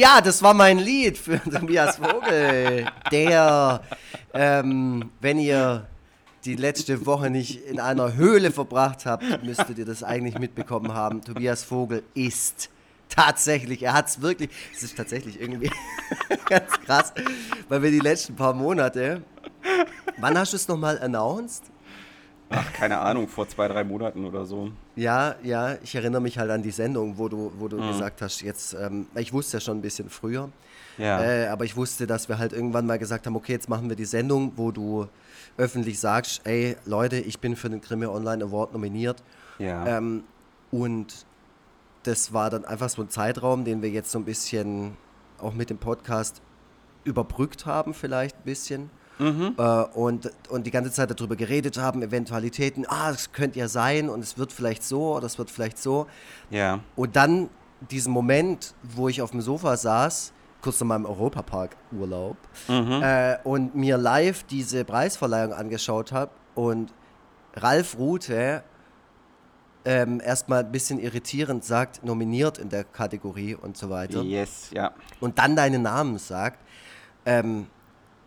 Ja, das war mein Lied für Tobias Vogel. Der, ähm, wenn ihr die letzte Woche nicht in einer Höhle verbracht habt, müsstet ihr das eigentlich mitbekommen haben. Tobias Vogel ist tatsächlich, er hat es wirklich, es ist tatsächlich irgendwie ganz krass, weil wir die letzten paar Monate, wann hast du es nochmal announced? Ach, keine Ahnung, vor zwei, drei Monaten oder so. Ja, ja, ich erinnere mich halt an die Sendung, wo du, wo du mhm. gesagt hast, jetzt, ähm, ich wusste ja schon ein bisschen früher, ja. Äh, aber ich wusste, dass wir halt irgendwann mal gesagt haben, okay, jetzt machen wir die Sendung, wo du öffentlich sagst, ey Leute, ich bin für den Grimme Online Award nominiert. Ja. Ähm, und das war dann einfach so ein Zeitraum, den wir jetzt so ein bisschen auch mit dem Podcast überbrückt haben, vielleicht ein bisschen. Mhm. Äh, und, und die ganze Zeit darüber geredet haben, Eventualitäten, ah, es könnte ja sein und es wird vielleicht so oder es wird vielleicht so. Ja. Und dann diesen Moment, wo ich auf dem Sofa saß, kurz nach meinem Europapark-Urlaub, mhm. äh, und mir live diese Preisverleihung angeschaut habe und Ralf Rute ähm, erstmal ein bisschen irritierend sagt, nominiert in der Kategorie und so weiter. Yes, ja. Und dann deinen Namen sagt. Ähm,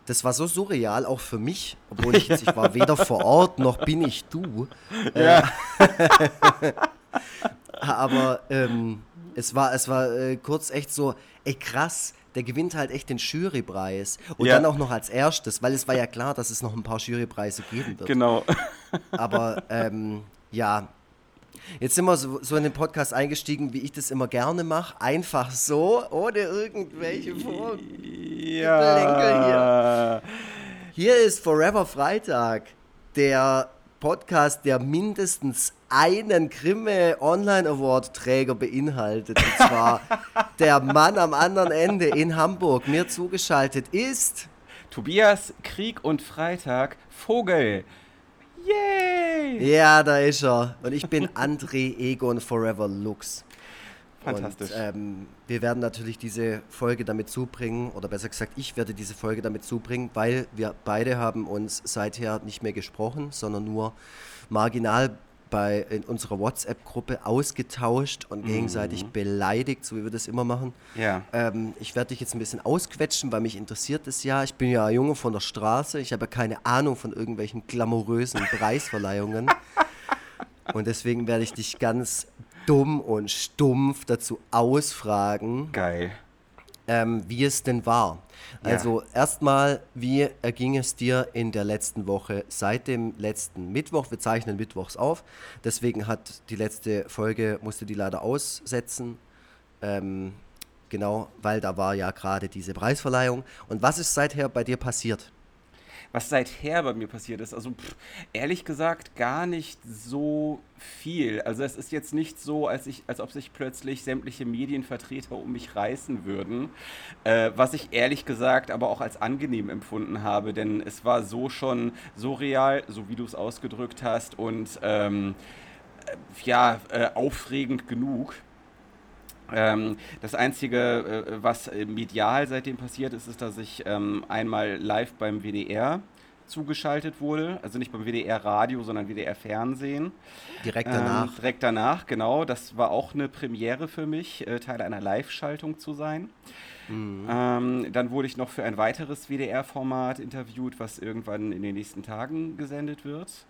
das war so surreal, auch für mich, obwohl ich, ich war weder vor Ort noch bin ich du. Ja. Äh, aber ähm, es war, es war äh, kurz echt so, ey krass, der gewinnt halt echt den Jurypreis. Und ja. dann auch noch als erstes, weil es war ja klar, dass es noch ein paar Jurypreise geben wird. Genau. Aber ähm, ja, Jetzt sind wir so, so, in den Podcast eingestiegen, wie ich das immer gerne mache. Einfach so, ohne irgendwelche Vor ja. hier. Hier ist Forever Freitag, der Podcast, der mindestens einen Grimme Online Award Träger beinhaltet. Und zwar der Mann am anderen Ende in Hamburg. Mir zugeschaltet ist Tobias Krieg und Freitag Vogel. Yay! Ja, da ist er. Und ich bin André Egon Forever Lux. Fantastisch. Und, ähm, wir werden natürlich diese Folge damit zubringen, oder besser gesagt, ich werde diese Folge damit zubringen, weil wir beide haben uns seither nicht mehr gesprochen, sondern nur marginal bei, in unserer WhatsApp-Gruppe ausgetauscht und gegenseitig mhm. beleidigt, so wie wir das immer machen. Ja. Ähm, ich werde dich jetzt ein bisschen ausquetschen, weil mich interessiert das ja. Ich bin ja ein Junge von der Straße. Ich habe ja keine Ahnung von irgendwelchen glamourösen Preisverleihungen. und deswegen werde ich dich ganz dumm und stumpf dazu ausfragen. Geil. Ähm, wie es denn war. Also ja. erstmal, wie erging es dir in der letzten Woche seit dem letzten Mittwoch? Wir zeichnen Mittwochs auf, deswegen hat die letzte Folge, musste die leider aussetzen. Ähm, genau, weil da war ja gerade diese Preisverleihung. Und was ist seither bei dir passiert? Was seither bei mir passiert ist. Also pff, ehrlich gesagt gar nicht so viel. Also es ist jetzt nicht so, als, ich, als ob sich plötzlich sämtliche Medienvertreter um mich reißen würden, äh, was ich ehrlich gesagt aber auch als angenehm empfunden habe, denn es war so schon so real, so wie du es ausgedrückt hast und ähm, äh, ja, äh, aufregend genug. Ähm, das Einzige, äh, was medial seitdem passiert ist, ist, dass ich ähm, einmal live beim WDR zugeschaltet wurde. Also nicht beim WDR Radio, sondern WDR Fernsehen. Direkt danach. Ähm, direkt danach, genau. Das war auch eine Premiere für mich, äh, Teil einer Live-Schaltung zu sein. Mhm. Ähm, dann wurde ich noch für ein weiteres WDR-Format interviewt, was irgendwann in den nächsten Tagen gesendet wird.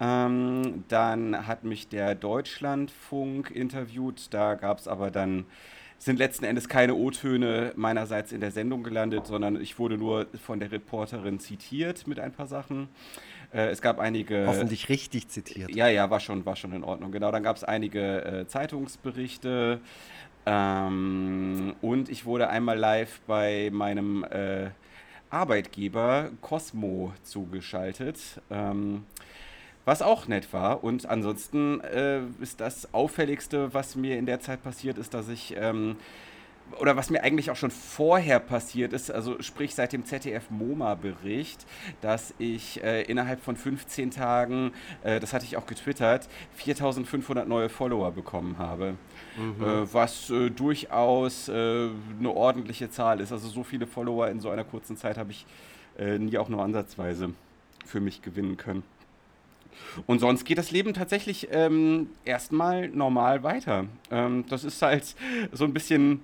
Ähm, dann hat mich der Deutschlandfunk interviewt. Da gab es aber dann sind letzten Endes keine O-Töne meinerseits in der Sendung gelandet, sondern ich wurde nur von der Reporterin zitiert mit ein paar Sachen. Äh, es gab einige. Hoffentlich richtig zitiert. Ja, ja, war schon, war schon in Ordnung. Genau, dann gab es einige äh, Zeitungsberichte. Ähm, und ich wurde einmal live bei meinem äh, Arbeitgeber Cosmo zugeschaltet. Ähm, was auch nett war. Und ansonsten äh, ist das Auffälligste, was mir in der Zeit passiert ist, dass ich ähm, oder was mir eigentlich auch schon vorher passiert ist, also sprich seit dem ZDF-MoMA-Bericht, dass ich äh, innerhalb von 15 Tagen, äh, das hatte ich auch getwittert, 4500 neue Follower bekommen habe. Mhm. Äh, was äh, durchaus äh, eine ordentliche Zahl ist. Also so viele Follower in so einer kurzen Zeit habe ich nie auch nur ansatzweise für mich gewinnen können. Und sonst geht das Leben tatsächlich ähm, erstmal normal weiter. Ähm, das ist halt so ein bisschen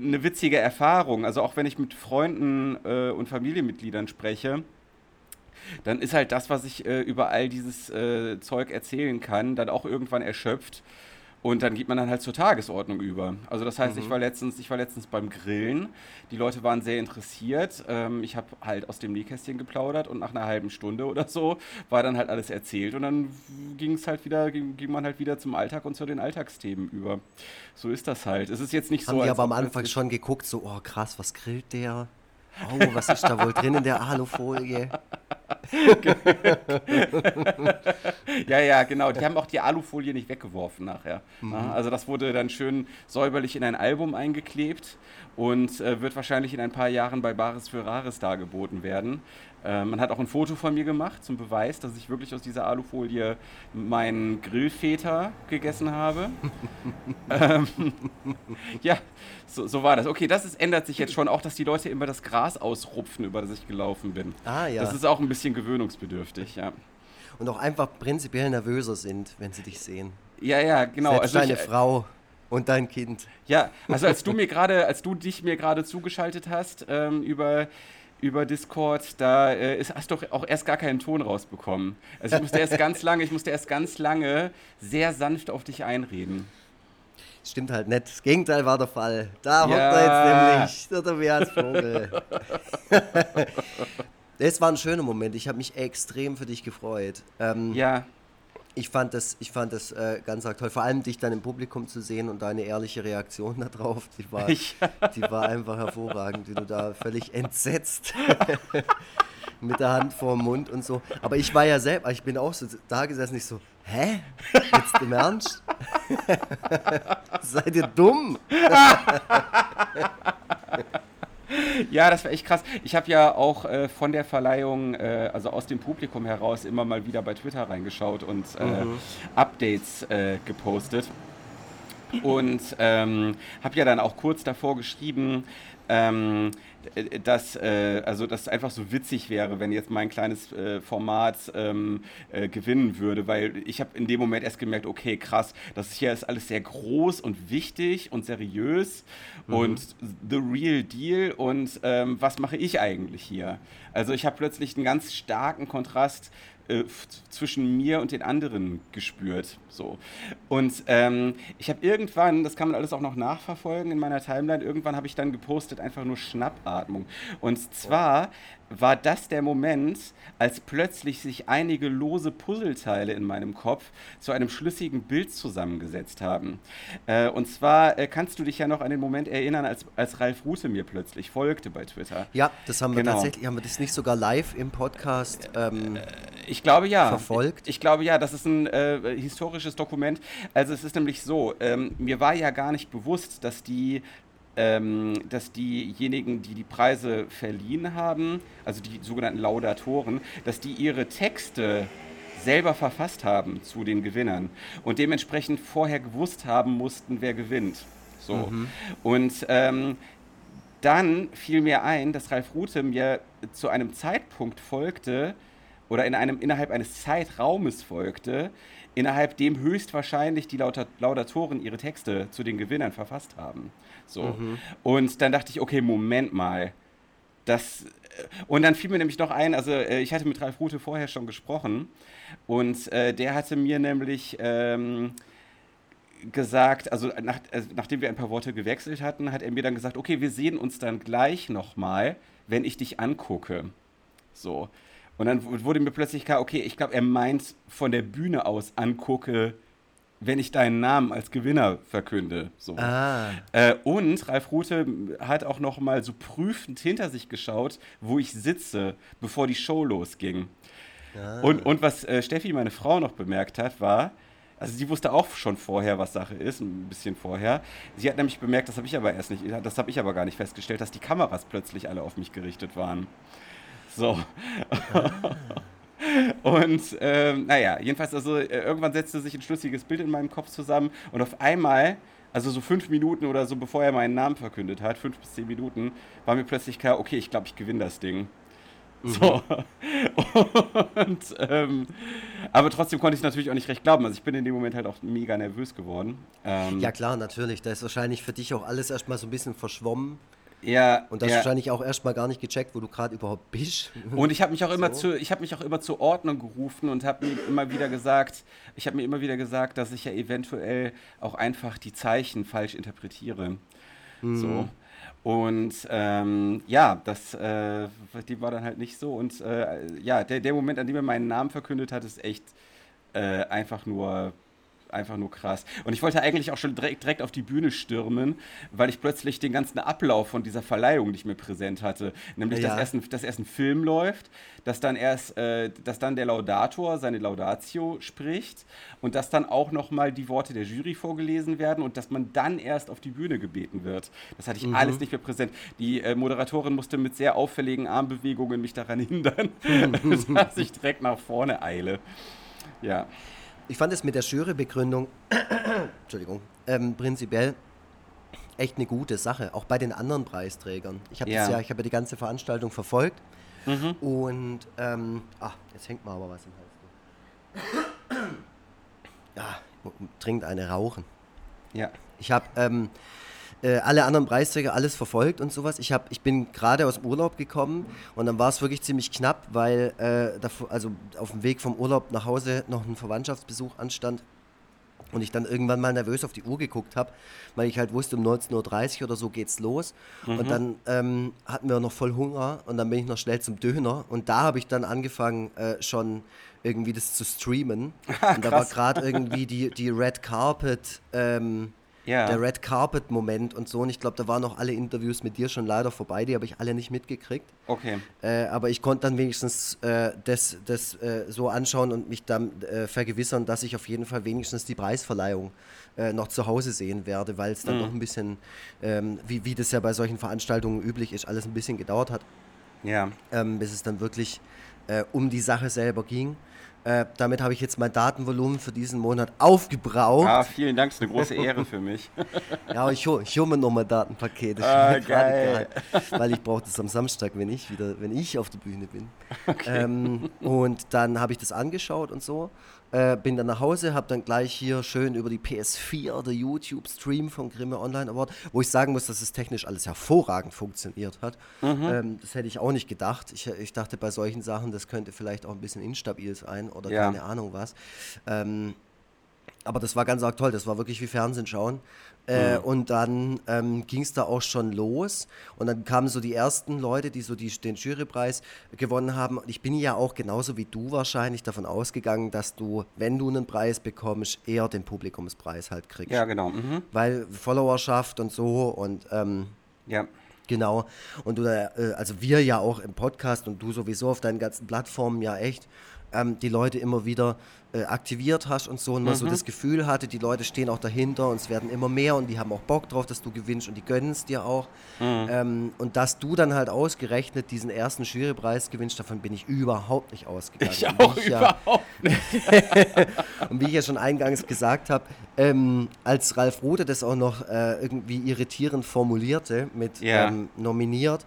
eine witzige Erfahrung. Also auch wenn ich mit Freunden äh, und Familienmitgliedern spreche, dann ist halt das, was ich äh, über all dieses äh, Zeug erzählen kann, dann auch irgendwann erschöpft. Und dann geht man dann halt zur Tagesordnung über. Also das heißt, mhm. ich war letztens, ich war letztens beim Grillen. Die Leute waren sehr interessiert. Ähm, ich habe halt aus dem Nähkästchen geplaudert und nach einer halben Stunde oder so war dann halt alles erzählt und dann ging es halt wieder, ging, ging, man halt wieder zum Alltag und zu den Alltagsthemen über. So ist das halt. Es ist jetzt nicht Haben so. Haben die aber am Anfang schon geguckt, so, oh krass, was grillt der? Oh, was ist da wohl drin in der Alufolie? ja, ja, genau. Die haben auch die Alufolie nicht weggeworfen nachher. Mhm. Also das wurde dann schön säuberlich in ein Album eingeklebt und äh, wird wahrscheinlich in ein paar Jahren bei Bares für Rares dargeboten werden. Äh, man hat auch ein Foto von mir gemacht zum Beweis, dass ich wirklich aus dieser Alufolie meinen Grillfeta gegessen habe. ähm, ja, so, so, war das. Okay, das ist, ändert sich jetzt schon auch, dass die Leute immer das Gras ausrupfen, über das ich gelaufen bin. Ah, ja. Das ist auch ein bisschen gewöhnungsbedürftig, ja. Und auch einfach prinzipiell nervöser sind, wenn sie dich sehen. Ja, ja, genau. Selbst also deine ich, äh, Frau und dein Kind. Ja, also als du mir gerade, als du dich mir gerade zugeschaltet hast ähm, über über Discord, da äh, ist, hast du doch auch erst gar keinen Ton rausbekommen. Also ich musste erst ganz lange, ich musste erst ganz lange sehr sanft auf dich einreden. Stimmt halt nicht. Das Gegenteil war der Fall. Da hockt ja. er jetzt nämlich, der Tobias Vogel. Es war ein schöner Moment. Ich habe mich extrem für dich gefreut. Ähm, ja. Ich fand das, ich fand das äh, ganz toll. Vor allem dich dann im Publikum zu sehen und deine ehrliche Reaktion darauf, die war, die war einfach hervorragend, wie du da völlig entsetzt mit der Hand vor dem Mund und so. Aber ich war ja selber, ich bin auch so da gesessen, ich so, hä? Jetzt im Ernst? Seid ihr dumm? Ja, das war echt krass. Ich habe ja auch äh, von der Verleihung, äh, also aus dem Publikum heraus, immer mal wieder bei Twitter reingeschaut und äh, mhm. Updates äh, gepostet. Und ähm, habe ja dann auch kurz davor geschrieben, ähm, dass, äh, also, dass es einfach so witzig wäre, wenn jetzt mein kleines äh, Format ähm, äh, gewinnen würde, weil ich habe in dem Moment erst gemerkt, okay, krass, das hier ist alles sehr groß und wichtig und seriös mhm. und the real deal und ähm, was mache ich eigentlich hier? Also ich habe plötzlich einen ganz starken Kontrast äh, zwischen mir und den anderen gespürt. So. Und ähm, ich habe irgendwann, das kann man alles auch noch nachverfolgen in meiner Timeline, irgendwann habe ich dann gepostet, einfach nur Schnappatmung. Und zwar war das der Moment, als plötzlich sich einige lose Puzzleteile in meinem Kopf zu einem schlüssigen Bild zusammengesetzt haben. Äh, und zwar äh, kannst du dich ja noch an den Moment erinnern, als, als Ralf Rute mir plötzlich folgte bei Twitter. Ja, das haben wir genau. tatsächlich, haben wir das nicht sogar live im Podcast ähm, Ich glaube ja. Verfolgt? Ich, ich glaube ja, das ist ein äh, historisches Dokument. Also es ist nämlich so, ähm, mir war ja gar nicht bewusst, dass die ähm, dass diejenigen, die die Preise verliehen haben, also die sogenannten Laudatoren, dass die ihre Texte selber verfasst haben zu den Gewinnern und dementsprechend vorher gewusst haben mussten, wer gewinnt. So. Mhm. Und ähm, dann fiel mir ein, dass Ralf Rute mir zu einem Zeitpunkt folgte oder in einem, innerhalb eines Zeitraumes folgte, innerhalb dem höchstwahrscheinlich die Laudatoren ihre Texte zu den Gewinnern verfasst haben. So. Mhm. Und dann dachte ich, okay, Moment mal. Das, äh, und dann fiel mir nämlich noch ein, also äh, ich hatte mit Ralf Rute vorher schon gesprochen und äh, der hatte mir nämlich ähm, gesagt, also, nach, also, nachdem wir ein paar Worte gewechselt hatten, hat er mir dann gesagt, okay, wir sehen uns dann gleich nochmal, wenn ich dich angucke. So. Und dann wurde mir plötzlich klar, okay, ich glaube, er meint von der Bühne aus angucke, wenn ich deinen Namen als Gewinner verkünde. So. Ah. Äh, und Ralf Rute hat auch noch mal so prüfend hinter sich geschaut, wo ich sitze, bevor die Show losging. Ah. Und, und was äh, Steffi, meine Frau, noch bemerkt hat, war, also sie wusste auch schon vorher, was Sache ist, ein bisschen vorher. Sie hat nämlich bemerkt, das habe ich aber erst nicht, das habe ich aber gar nicht festgestellt, dass die Kameras plötzlich alle auf mich gerichtet waren. So. Ah. Und ähm, naja, jedenfalls, also äh, irgendwann setzte sich ein schlüssiges Bild in meinem Kopf zusammen und auf einmal, also so fünf Minuten oder so, bevor er meinen Namen verkündet hat, fünf bis zehn Minuten, war mir plötzlich klar, okay, ich glaube, ich gewinne das Ding. Mhm. So. Und ähm, Aber trotzdem konnte ich natürlich auch nicht recht glauben. Also ich bin in dem Moment halt auch mega nervös geworden. Ähm, ja klar, natürlich. Da ist wahrscheinlich für dich auch alles erstmal so ein bisschen verschwommen. Ja. Und das ja. wahrscheinlich auch erstmal gar nicht gecheckt, wo du gerade überhaupt bist. Und ich habe mich auch immer so. zu, ich habe mich auch immer zur Ordnung gerufen und habe mir immer wieder gesagt, ich habe mir immer wieder gesagt, dass ich ja eventuell auch einfach die Zeichen falsch interpretiere. Mhm. So. Und ähm, ja, das äh, die war dann halt nicht so. Und äh, ja, der, der Moment, an dem er meinen Namen verkündet hat, ist echt äh, einfach nur einfach nur krass. Und ich wollte eigentlich auch schon direkt, direkt auf die Bühne stürmen, weil ich plötzlich den ganzen Ablauf von dieser Verleihung nicht mehr präsent hatte. Nämlich, ja. dass, erst ein, dass erst ein Film läuft, dass dann erst, äh, dass dann der Laudator seine Laudatio spricht und dass dann auch nochmal die Worte der Jury vorgelesen werden und dass man dann erst auf die Bühne gebeten wird. Das hatte ich mhm. alles nicht mehr präsent. Die äh, Moderatorin musste mit sehr auffälligen Armbewegungen mich daran hindern, dass ich direkt nach vorne eile. Ja ich fand es mit der Jurybegründung, Entschuldigung, ähm, prinzipiell echt eine gute Sache, auch bei den anderen Preisträgern. Ich habe ja. ja, ja die ganze Veranstaltung verfolgt mhm. und, ähm, ah, jetzt hängt mir aber was im Hals. Ja, trinkt eine rauchen. Ja. Ich habe ähm, äh, alle anderen Preisträger alles verfolgt und sowas. Ich, hab, ich bin gerade aus dem Urlaub gekommen und dann war es wirklich ziemlich knapp, weil äh, davor, also auf dem Weg vom Urlaub nach Hause noch ein Verwandtschaftsbesuch anstand und ich dann irgendwann mal nervös auf die Uhr geguckt habe, weil ich halt wusste, um 19.30 Uhr oder so geht's los. Mhm. Und dann ähm, hatten wir noch voll Hunger und dann bin ich noch schnell zum Döner. Und da habe ich dann angefangen, äh, schon irgendwie das zu streamen. und da war gerade irgendwie die, die Red Carpet. Ähm, ja. der Red Carpet Moment und so. Und ich glaube, da waren noch alle Interviews mit dir schon leider vorbei, die habe ich alle nicht mitgekriegt. Okay. Äh, aber ich konnte dann wenigstens äh, das, das äh, so anschauen und mich dann äh, vergewissern, dass ich auf jeden Fall wenigstens die Preisverleihung äh, noch zu Hause sehen werde, weil es dann mhm. noch ein bisschen, ähm, wie, wie das ja bei solchen Veranstaltungen üblich ist, alles ein bisschen gedauert hat. Ja. Ähm, bis es dann wirklich äh, um die Sache selber ging. Äh, damit habe ich jetzt mein Datenvolumen für diesen Monat aufgebraucht. Ah, vielen Dank, ist eine große Ehre für mich. ja, ich hole hol mir nochmal Datenpakete. Ah, geil. weil ich brauche das am Samstag, wenn ich wieder, wenn ich auf der Bühne bin. Okay. Ähm, und dann habe ich das angeschaut und so. Äh, bin dann nach Hause, habe dann gleich hier schön über die PS4 der YouTube-Stream vom Grimme Online Award, wo ich sagen muss, dass es technisch alles hervorragend funktioniert hat. Mhm. Ähm, das hätte ich auch nicht gedacht. Ich, ich, dachte bei solchen Sachen, das könnte vielleicht auch ein bisschen instabil sein oder ja. keine Ahnung was. Ähm, aber das war ganz arg toll. Das war wirklich wie Fernsehen schauen. Äh, mhm. Und dann ähm, ging es da auch schon los. Und dann kamen so die ersten Leute, die so die, den Jurypreis gewonnen haben. Und ich bin ja auch genauso wie du wahrscheinlich davon ausgegangen, dass du, wenn du einen Preis bekommst, eher den Publikumspreis halt kriegst. Ja, genau. Mhm. Weil Followerschaft und so und ähm, ja. Genau. Und du, äh, also wir ja auch im Podcast und du sowieso auf deinen ganzen Plattformen ja echt ähm, die Leute immer wieder äh, aktiviert hast und so und man mhm. so das Gefühl hatte, die Leute stehen auch dahinter und es werden immer mehr und die haben auch Bock drauf, dass du gewinnst und die gönnen es dir auch. Mhm. Ähm, und dass du dann halt ausgerechnet diesen ersten Jurypreis gewinnst, davon bin ich überhaupt nicht ausgegangen. Ich auch ich überhaupt ja, nicht. und wie ich ja schon eingangs gesagt habe, ähm, als Ralf Rode das auch noch äh, irgendwie irritierend formulierte mit ja. Ähm, nominiert,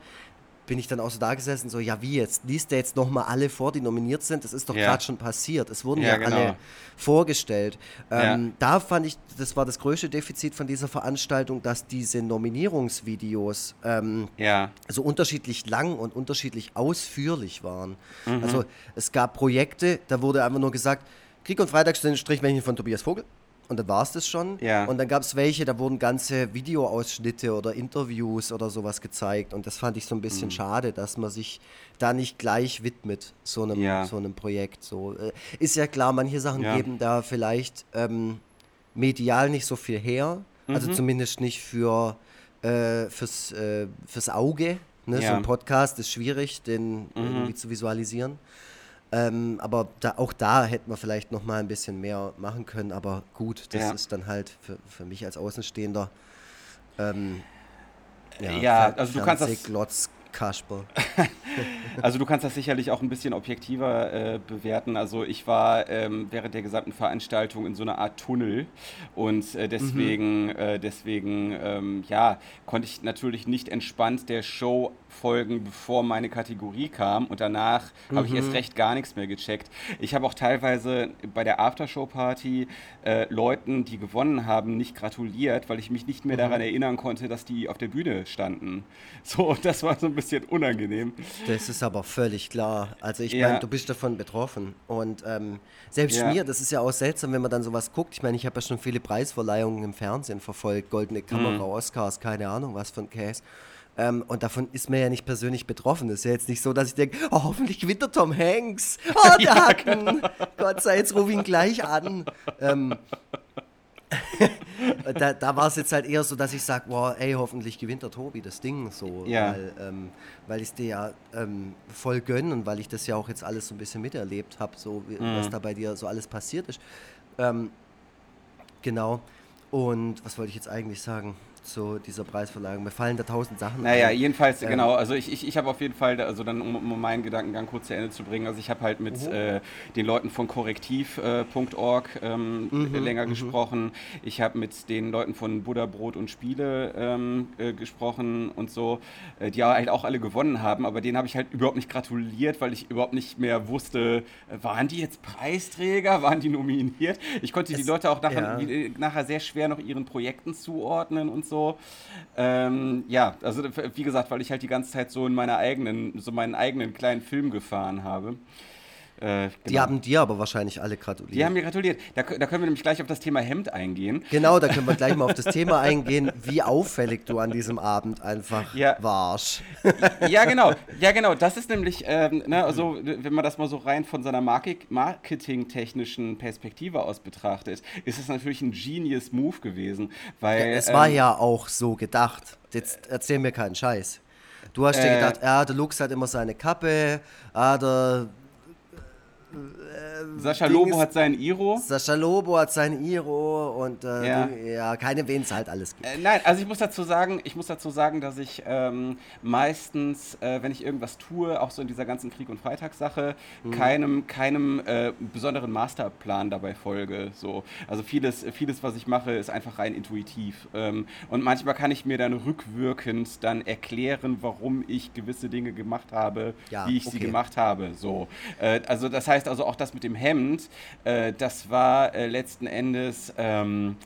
bin ich dann auch so da gesessen, so, ja, wie jetzt? Liest der jetzt nochmal alle vor, die nominiert sind? Das ist doch ja. gerade schon passiert. Es wurden ja, ja genau. alle vorgestellt. Ähm, ja. Da fand ich, das war das größte Defizit von dieser Veranstaltung, dass diese Nominierungsvideos ähm, so unterschiedlich lang und unterschiedlich ausführlich waren. Mhm. Also es gab Projekte, da wurde einfach nur gesagt, Krieg und Freitag sind Strichmännchen von Tobias Vogel. Und dann war es das schon. Ja. Und dann gab es welche, da wurden ganze Videoausschnitte oder Interviews oder sowas gezeigt. Und das fand ich so ein bisschen mhm. schade, dass man sich da nicht gleich widmet, so einem, ja. so einem Projekt. So, äh, ist ja klar, manche Sachen ja. geben da vielleicht ähm, medial nicht so viel her. Also mhm. Also zumindest nicht für, äh, fürs, äh, fürs Auge. Ne? So ein Podcast ist schwierig, den mhm. irgendwie zu visualisieren. Ähm, aber da, auch da hätten wir vielleicht noch mal ein bisschen mehr machen können. Aber gut, das ja. ist dann halt für, für mich als Außenstehender. Ähm, ja, ja also du kannst das. Glotz, Kasper. also du kannst das sicherlich auch ein bisschen objektiver äh, bewerten. Also ich war ähm, während der gesamten Veranstaltung in so einer Art Tunnel und äh, deswegen, mhm. äh, deswegen ähm, ja, konnte ich natürlich nicht entspannt der Show folgen, bevor meine Kategorie kam und danach mhm. habe ich erst mhm. recht gar nichts mehr gecheckt. Ich habe auch teilweise bei der Aftershow-Party äh, Leuten, die gewonnen haben, nicht gratuliert, weil ich mich nicht mehr mhm. daran erinnern konnte, dass die auf der Bühne standen. So, das war so ein bisschen unangenehm. Das ist aber völlig klar. Also ich ja. meine, du bist davon betroffen. Und ähm, selbst ja. mir, das ist ja auch seltsam, wenn man dann sowas guckt. Ich meine, ich habe ja schon viele Preisverleihungen im Fernsehen verfolgt, Goldene Kamera, mhm. Oscars, keine Ahnung was von Case. Ähm, und davon ist man ja nicht persönlich betroffen. Das ist ja jetzt nicht so, dass ich denke, oh, hoffentlich gewinnt der Tom Hanks. Oh, der ja. Genau. Gott sei jetzt ruf ihn gleich an. Ähm, da, da war es jetzt halt eher so, dass ich sage, boah, ey, hoffentlich gewinnt der Tobi das Ding so, ja. weil, ähm, weil ich es dir ja ähm, voll gönne und weil ich das ja auch jetzt alles so ein bisschen miterlebt habe, so wie, mhm. was da bei dir so alles passiert ist. Ähm, genau. Und was wollte ich jetzt eigentlich sagen? Zu dieser Preisverleihung? Mir fallen da tausend Sachen Naja, ein. jedenfalls, ähm, genau. Also ich, ich, ich habe auf jeden Fall, also dann, um, um, meinen Gedankengang kurz zu Ende zu bringen, also ich habe halt mit mhm. äh, den Leuten von korrektiv.org äh, ähm, mhm, länger mhm. gesprochen. Ich habe mit den Leuten von Buddha, Brot und Spiele ähm, äh, gesprochen und so, äh, die halt auch alle gewonnen haben, aber denen habe ich halt überhaupt nicht gratuliert, weil ich überhaupt nicht mehr wusste, äh, waren die jetzt Preisträger, waren die nominiert? Ich konnte es, die Leute auch nachher, ja. Äh, nachher sehr schwer noch ihren Projekten zuordnen und so. Ähm, ja, also wie gesagt, weil ich halt die ganze Zeit so in meiner eigenen, so meinen eigenen kleinen Film gefahren habe. Äh, genau. Die haben dir aber wahrscheinlich alle gratuliert. Die haben mir gratuliert. Da, da, können wir nämlich gleich auf das Thema Hemd eingehen. Genau, da können wir gleich mal auf das Thema eingehen, wie auffällig du an diesem Abend einfach ja. warst. Ja, genau. Ja, genau. Das ist nämlich, ähm, ne, also, wenn man das mal so rein von seiner marketingtechnischen Perspektive aus betrachtet, ist es natürlich ein genius Move gewesen. Weil, ja, es war ähm, ja auch so gedacht. Jetzt erzähl mir keinen Scheiß. Du hast dir äh, gedacht, ja, der Lux hat immer seine Kappe, ah, der uh, äh, Sascha Lobo hat sein Iro. Sascha Lobo hat sein Iro und äh, ja. Ding, ja, keine wen es halt alles gibt. Äh, nein, also ich muss dazu sagen, ich muss dazu sagen, dass ich ähm, meistens, äh, wenn ich irgendwas tue, auch so in dieser ganzen Krieg- und Freitagssache, mhm. keinem, keinem äh, besonderen Masterplan dabei folge. So. Also vieles, vieles, was ich mache, ist einfach rein intuitiv. Ähm, und manchmal kann ich mir dann rückwirkend dann erklären, warum ich gewisse Dinge gemacht habe, ja, wie ich okay. sie gemacht habe. So. Äh, also das heißt, also auch das mit dem Hemd, äh, das war äh, letzten Endes. Ähm, äh,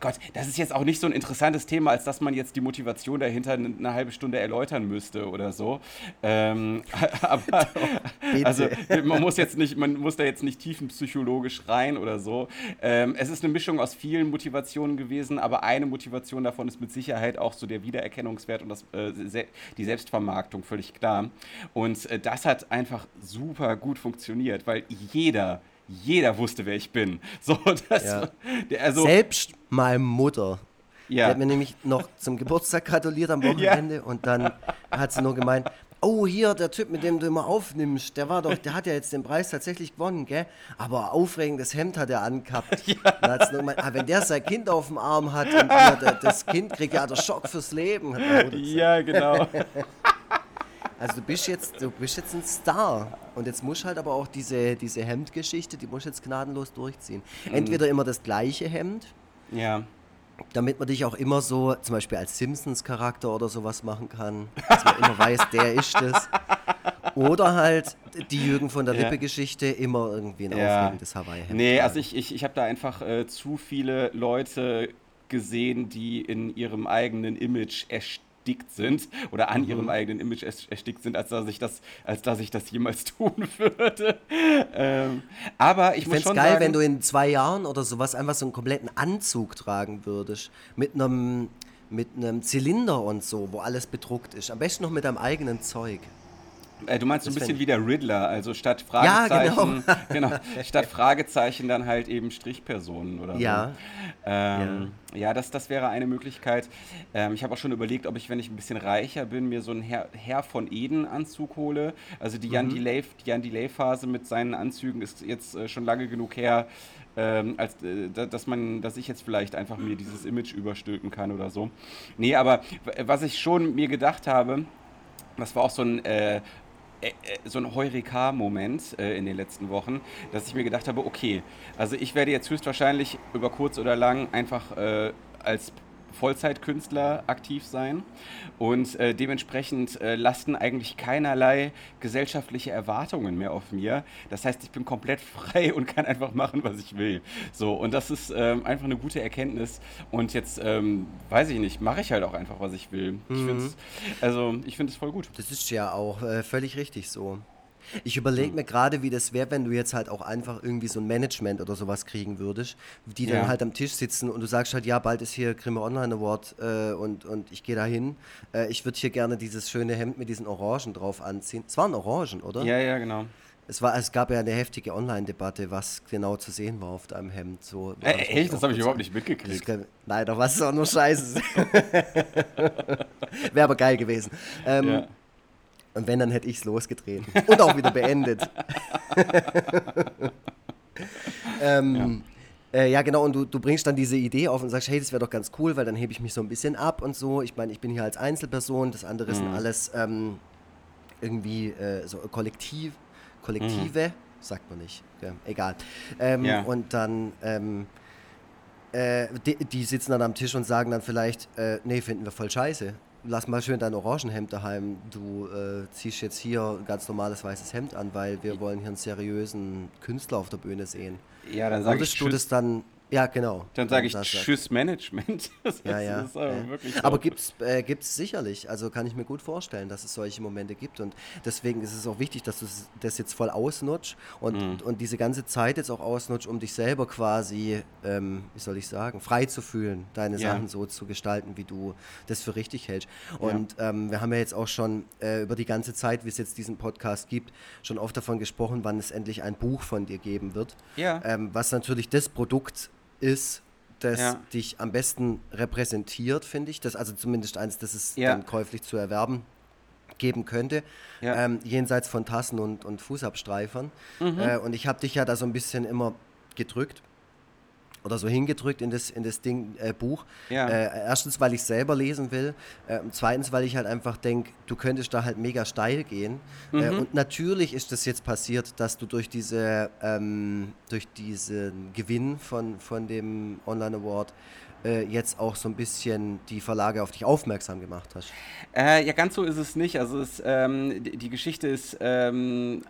Gott, das ist jetzt auch nicht so ein interessantes Thema, als dass man jetzt die Motivation dahinter eine, halbe Stunde erläutern müsste oder so. Ähm, aber also man muss jetzt nicht, man muss da jetzt nicht tiefenpsychologisch rein oder so. Ähm, es ist eine Mischung aus vielen Motivationen gewesen, aber eine Motivation davon ist mit Sicherheit auch so der Wiedererkennungswert und das, äh, se die Selbstvermarktung, völlig klar. Und äh, das hat einfach super gut funktioniert, weil jeder jeder wusste, wer ich bin. So, das, ja. der, also, Selbst meine Mutter. Ja. Die hat mir nämlich noch zum Geburtstag gratuliert am Wochenende ja. und dann hat sie nur gemeint, oh hier, der Typ, mit dem du immer aufnimmst, der war doch, der hat ja jetzt den Preis tatsächlich gewonnen, gell? Aber aufregendes Hemd hat er angehabt. Ja. Dann hat sie nur gemeint, ah, wenn der sein Kind auf dem Arm hat und hier, das Kind kriegt ja der Schock fürs Leben. ja, genau. Also du bist jetzt, du bist jetzt ein Star. Und jetzt musst halt aber auch diese, diese Hemdgeschichte, die musst jetzt gnadenlos durchziehen. Mhm. Entweder immer das gleiche Hemd. Ja. Damit man dich auch immer so, zum Beispiel als Simpsons-Charakter oder sowas machen kann. Dass man immer weiß, der ist es. Oder halt die Jürgen von der Lippe-Geschichte, immer irgendwie ein ja. aufregendes Hawaii-Hemd. Nee, also ich, ich, ich habe da einfach äh, zu viele Leute gesehen, die in ihrem eigenen Image erstarren erstickt sind oder an mhm. ihrem eigenen Image erstickt sind, als dass ich das, als dass ich das jemals tun würde. Ähm, aber ich, ich muss schon geil, sagen, wenn du in zwei Jahren oder sowas einfach so einen kompletten Anzug tragen würdest mit einem mit einem Zylinder und so, wo alles bedruckt ist. Am besten noch mit deinem eigenen Zeug. Äh, du meinst so ein bisschen wie der Riddler, also statt Fragezeichen, ja, genau. genau. statt Fragezeichen dann halt eben Strichpersonen oder ja. so. Ähm, ja. ja, das, das wäre eine Möglichkeit. Ähm, ich habe auch schon überlegt, ob ich, wenn ich ein bisschen reicher bin, mir so einen Herr, Herr von Eden Anzug hole. Also die Jan, mhm. Delay, die Jan Delay Phase mit seinen Anzügen ist jetzt äh, schon lange genug her, ähm, als äh, dass man, dass ich jetzt vielleicht einfach mir dieses Image überstülpen kann oder so. Nee, aber was ich schon mir gedacht habe, das war auch so ein, äh so ein Heureka-Moment äh, in den letzten Wochen, dass ich mir gedacht habe, okay, also ich werde jetzt höchstwahrscheinlich über kurz oder lang einfach äh, als Vollzeitkünstler aktiv sein und äh, dementsprechend äh, lasten eigentlich keinerlei gesellschaftliche Erwartungen mehr auf mir. Das heißt, ich bin komplett frei und kann einfach machen, was ich will. So, und das ist ähm, einfach eine gute Erkenntnis. Und jetzt, ähm, weiß ich nicht, mache ich halt auch einfach, was ich will. Mhm. Ich find's, also, ich finde es voll gut. Das ist ja auch äh, völlig richtig so. Ich überlege mir gerade, wie das wäre, wenn du jetzt halt auch einfach irgendwie so ein Management oder sowas kriegen würdest, die dann halt am Tisch sitzen und du sagst halt, ja, bald ist hier Grimme Online Award äh, und, und ich gehe da hin. Äh, ich würde hier gerne dieses schöne Hemd mit diesen Orangen drauf anziehen. Es waren Orangen, oder? Ja, ja, genau. Es, war, es gab ja eine heftige Online-Debatte, was genau zu sehen war auf deinem Hemd. So, äh, echt? Das habe ich überhaupt nicht mitgekriegt. Kann, nein, doch was ist auch nur Scheiße. Wäre aber geil gewesen. Ähm, ja. Und wenn, dann hätte ich es losgetreten. Und auch wieder beendet. ähm, ja. Äh, ja. genau, und du, du bringst dann diese Idee auf und sagst, hey, das wäre doch ganz cool, weil dann hebe ich mich so ein bisschen ab und so. Ich meine, ich bin hier als Einzelperson, das andere mhm. sind alles ähm, irgendwie äh, so Kollektiv, Kollektive, mhm. sagt man nicht, ja, egal. Ähm, ja. Und dann, ähm, äh, die, die, sitzen dann am Tisch und sagen dann vielleicht, äh, nee, finden wir voll scheiße lass mal schön dein Orangenhemd daheim. Du äh, ziehst jetzt hier ein ganz normales weißes Hemd an, weil wir wollen hier einen seriösen Künstler auf der Bühne sehen. Ja, dann sag Würdest ich du das dann ja, genau. Dann sage ich Tschüss Management. Das ja, ja. Ist aber, ja. So. aber gibt es äh, sicherlich. Also kann ich mir gut vorstellen, dass es solche Momente gibt. Und deswegen ist es auch wichtig, dass du das jetzt voll ausnutzt und, mhm. und diese ganze Zeit jetzt auch ausnutzt, um dich selber quasi, ähm, wie soll ich sagen, frei zu fühlen, deine ja. Sachen so zu gestalten, wie du das für richtig hältst. Und ja. ähm, wir haben ja jetzt auch schon äh, über die ganze Zeit, wie es jetzt diesen Podcast gibt, schon oft davon gesprochen, wann es endlich ein Buch von dir geben wird. Ja. Ähm, was natürlich das Produkt ist, das ja. dich am besten repräsentiert, finde ich. Das also zumindest eins, das es ja. dann käuflich zu erwerben geben könnte, ja. ähm, jenseits von Tassen und, und Fußabstreifern. Mhm. Äh, und ich habe dich ja da so ein bisschen immer gedrückt oder so hingedrückt in das, in das Ding äh, Buch. Ja. Äh, erstens, weil ich selber lesen will. Äh, zweitens, weil ich halt einfach denke, du könntest da halt mega steil gehen. Äh, mhm. und natürlich ist das jetzt passiert, dass du durch diese ähm, durch diesen Gewinn von, von dem Online Award äh, jetzt auch so ein bisschen die Verlage auf dich aufmerksam gemacht hast. Äh, ja, ganz so ist es nicht. Also es, ähm, die, die Geschichte ist ähm,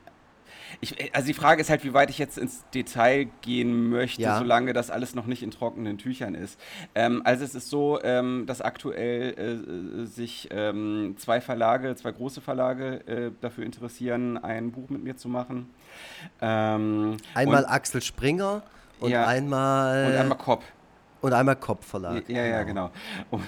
ich, also die Frage ist halt, wie weit ich jetzt ins Detail gehen möchte, ja. solange das alles noch nicht in trockenen Tüchern ist. Ähm, also es ist so, ähm, dass aktuell äh, sich ähm, zwei Verlage, zwei große Verlage äh, dafür interessieren, ein Buch mit mir zu machen. Ähm, einmal Axel Springer und ja, einmal und einmal Kopp. Und einmal Kopfverlag. Ja, ja, genau. Und,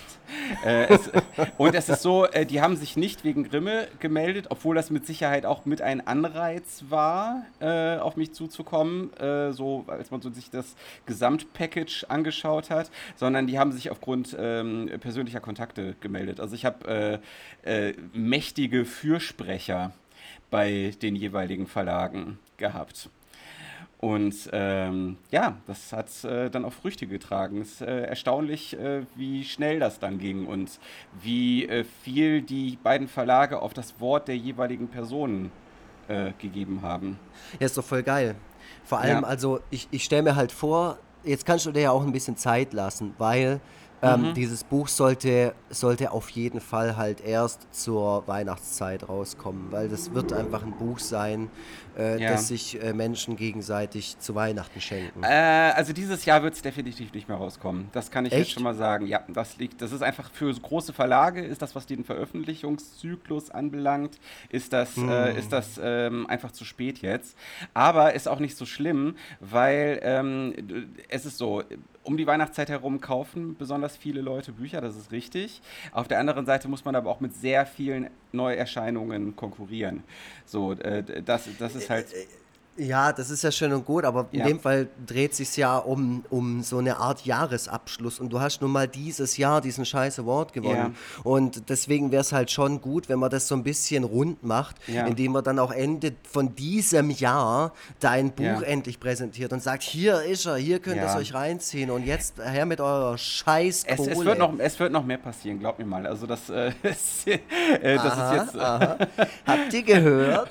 äh, es, und es ist so, äh, die haben sich nicht wegen Grimme gemeldet, obwohl das mit Sicherheit auch mit ein Anreiz war, äh, auf mich zuzukommen, äh, so als man so sich das Gesamtpackage angeschaut hat, sondern die haben sich aufgrund ähm, persönlicher Kontakte gemeldet. Also ich habe äh, äh, mächtige Fürsprecher bei den jeweiligen Verlagen gehabt. Und ähm, ja, das hat äh, dann auch Früchte getragen. Es ist äh, erstaunlich, äh, wie schnell das dann ging und wie äh, viel die beiden Verlage auf das Wort der jeweiligen Personen äh, gegeben haben. Ja, ist doch voll geil. Vor allem, ja. also ich, ich stelle mir halt vor, jetzt kannst du dir ja auch ein bisschen Zeit lassen, weil ähm, mhm. Dieses Buch sollte, sollte auf jeden Fall halt erst zur Weihnachtszeit rauskommen, weil das wird einfach ein Buch sein, äh, ja. das sich äh, Menschen gegenseitig zu Weihnachten schenken. Äh, also dieses Jahr wird es definitiv nicht mehr rauskommen. Das kann ich Echt? jetzt schon mal sagen. Ja, das liegt, das ist einfach für große Verlage, ist das, was den Veröffentlichungszyklus anbelangt, ist das, mhm. ist das ähm, einfach zu spät jetzt. Aber ist auch nicht so schlimm, weil ähm, es ist so, um die Weihnachtszeit herum kaufen besonders viele Leute Bücher, das ist richtig. Auf der anderen Seite muss man aber auch mit sehr vielen Neuerscheinungen konkurrieren. So, äh, das, das ist halt. Äh, Ja, das ist ja schön und gut, aber in ja. dem Fall dreht sich ja um, um so eine Art Jahresabschluss und du hast nun mal dieses Jahr diesen scheiß Award gewonnen. Ja. Und deswegen wäre es halt schon gut, wenn man das so ein bisschen rund macht, ja. indem man dann auch Ende von diesem Jahr dein Buch endlich präsentiert und sagt, hier ist er, hier könnt ihr es euch reinziehen und jetzt her mit eurer scheiß es, es, wird noch, es wird noch mehr passieren, glaub mir mal. Also das, äh, das, äh, das aha, ist jetzt... Aha. Habt ihr gehört?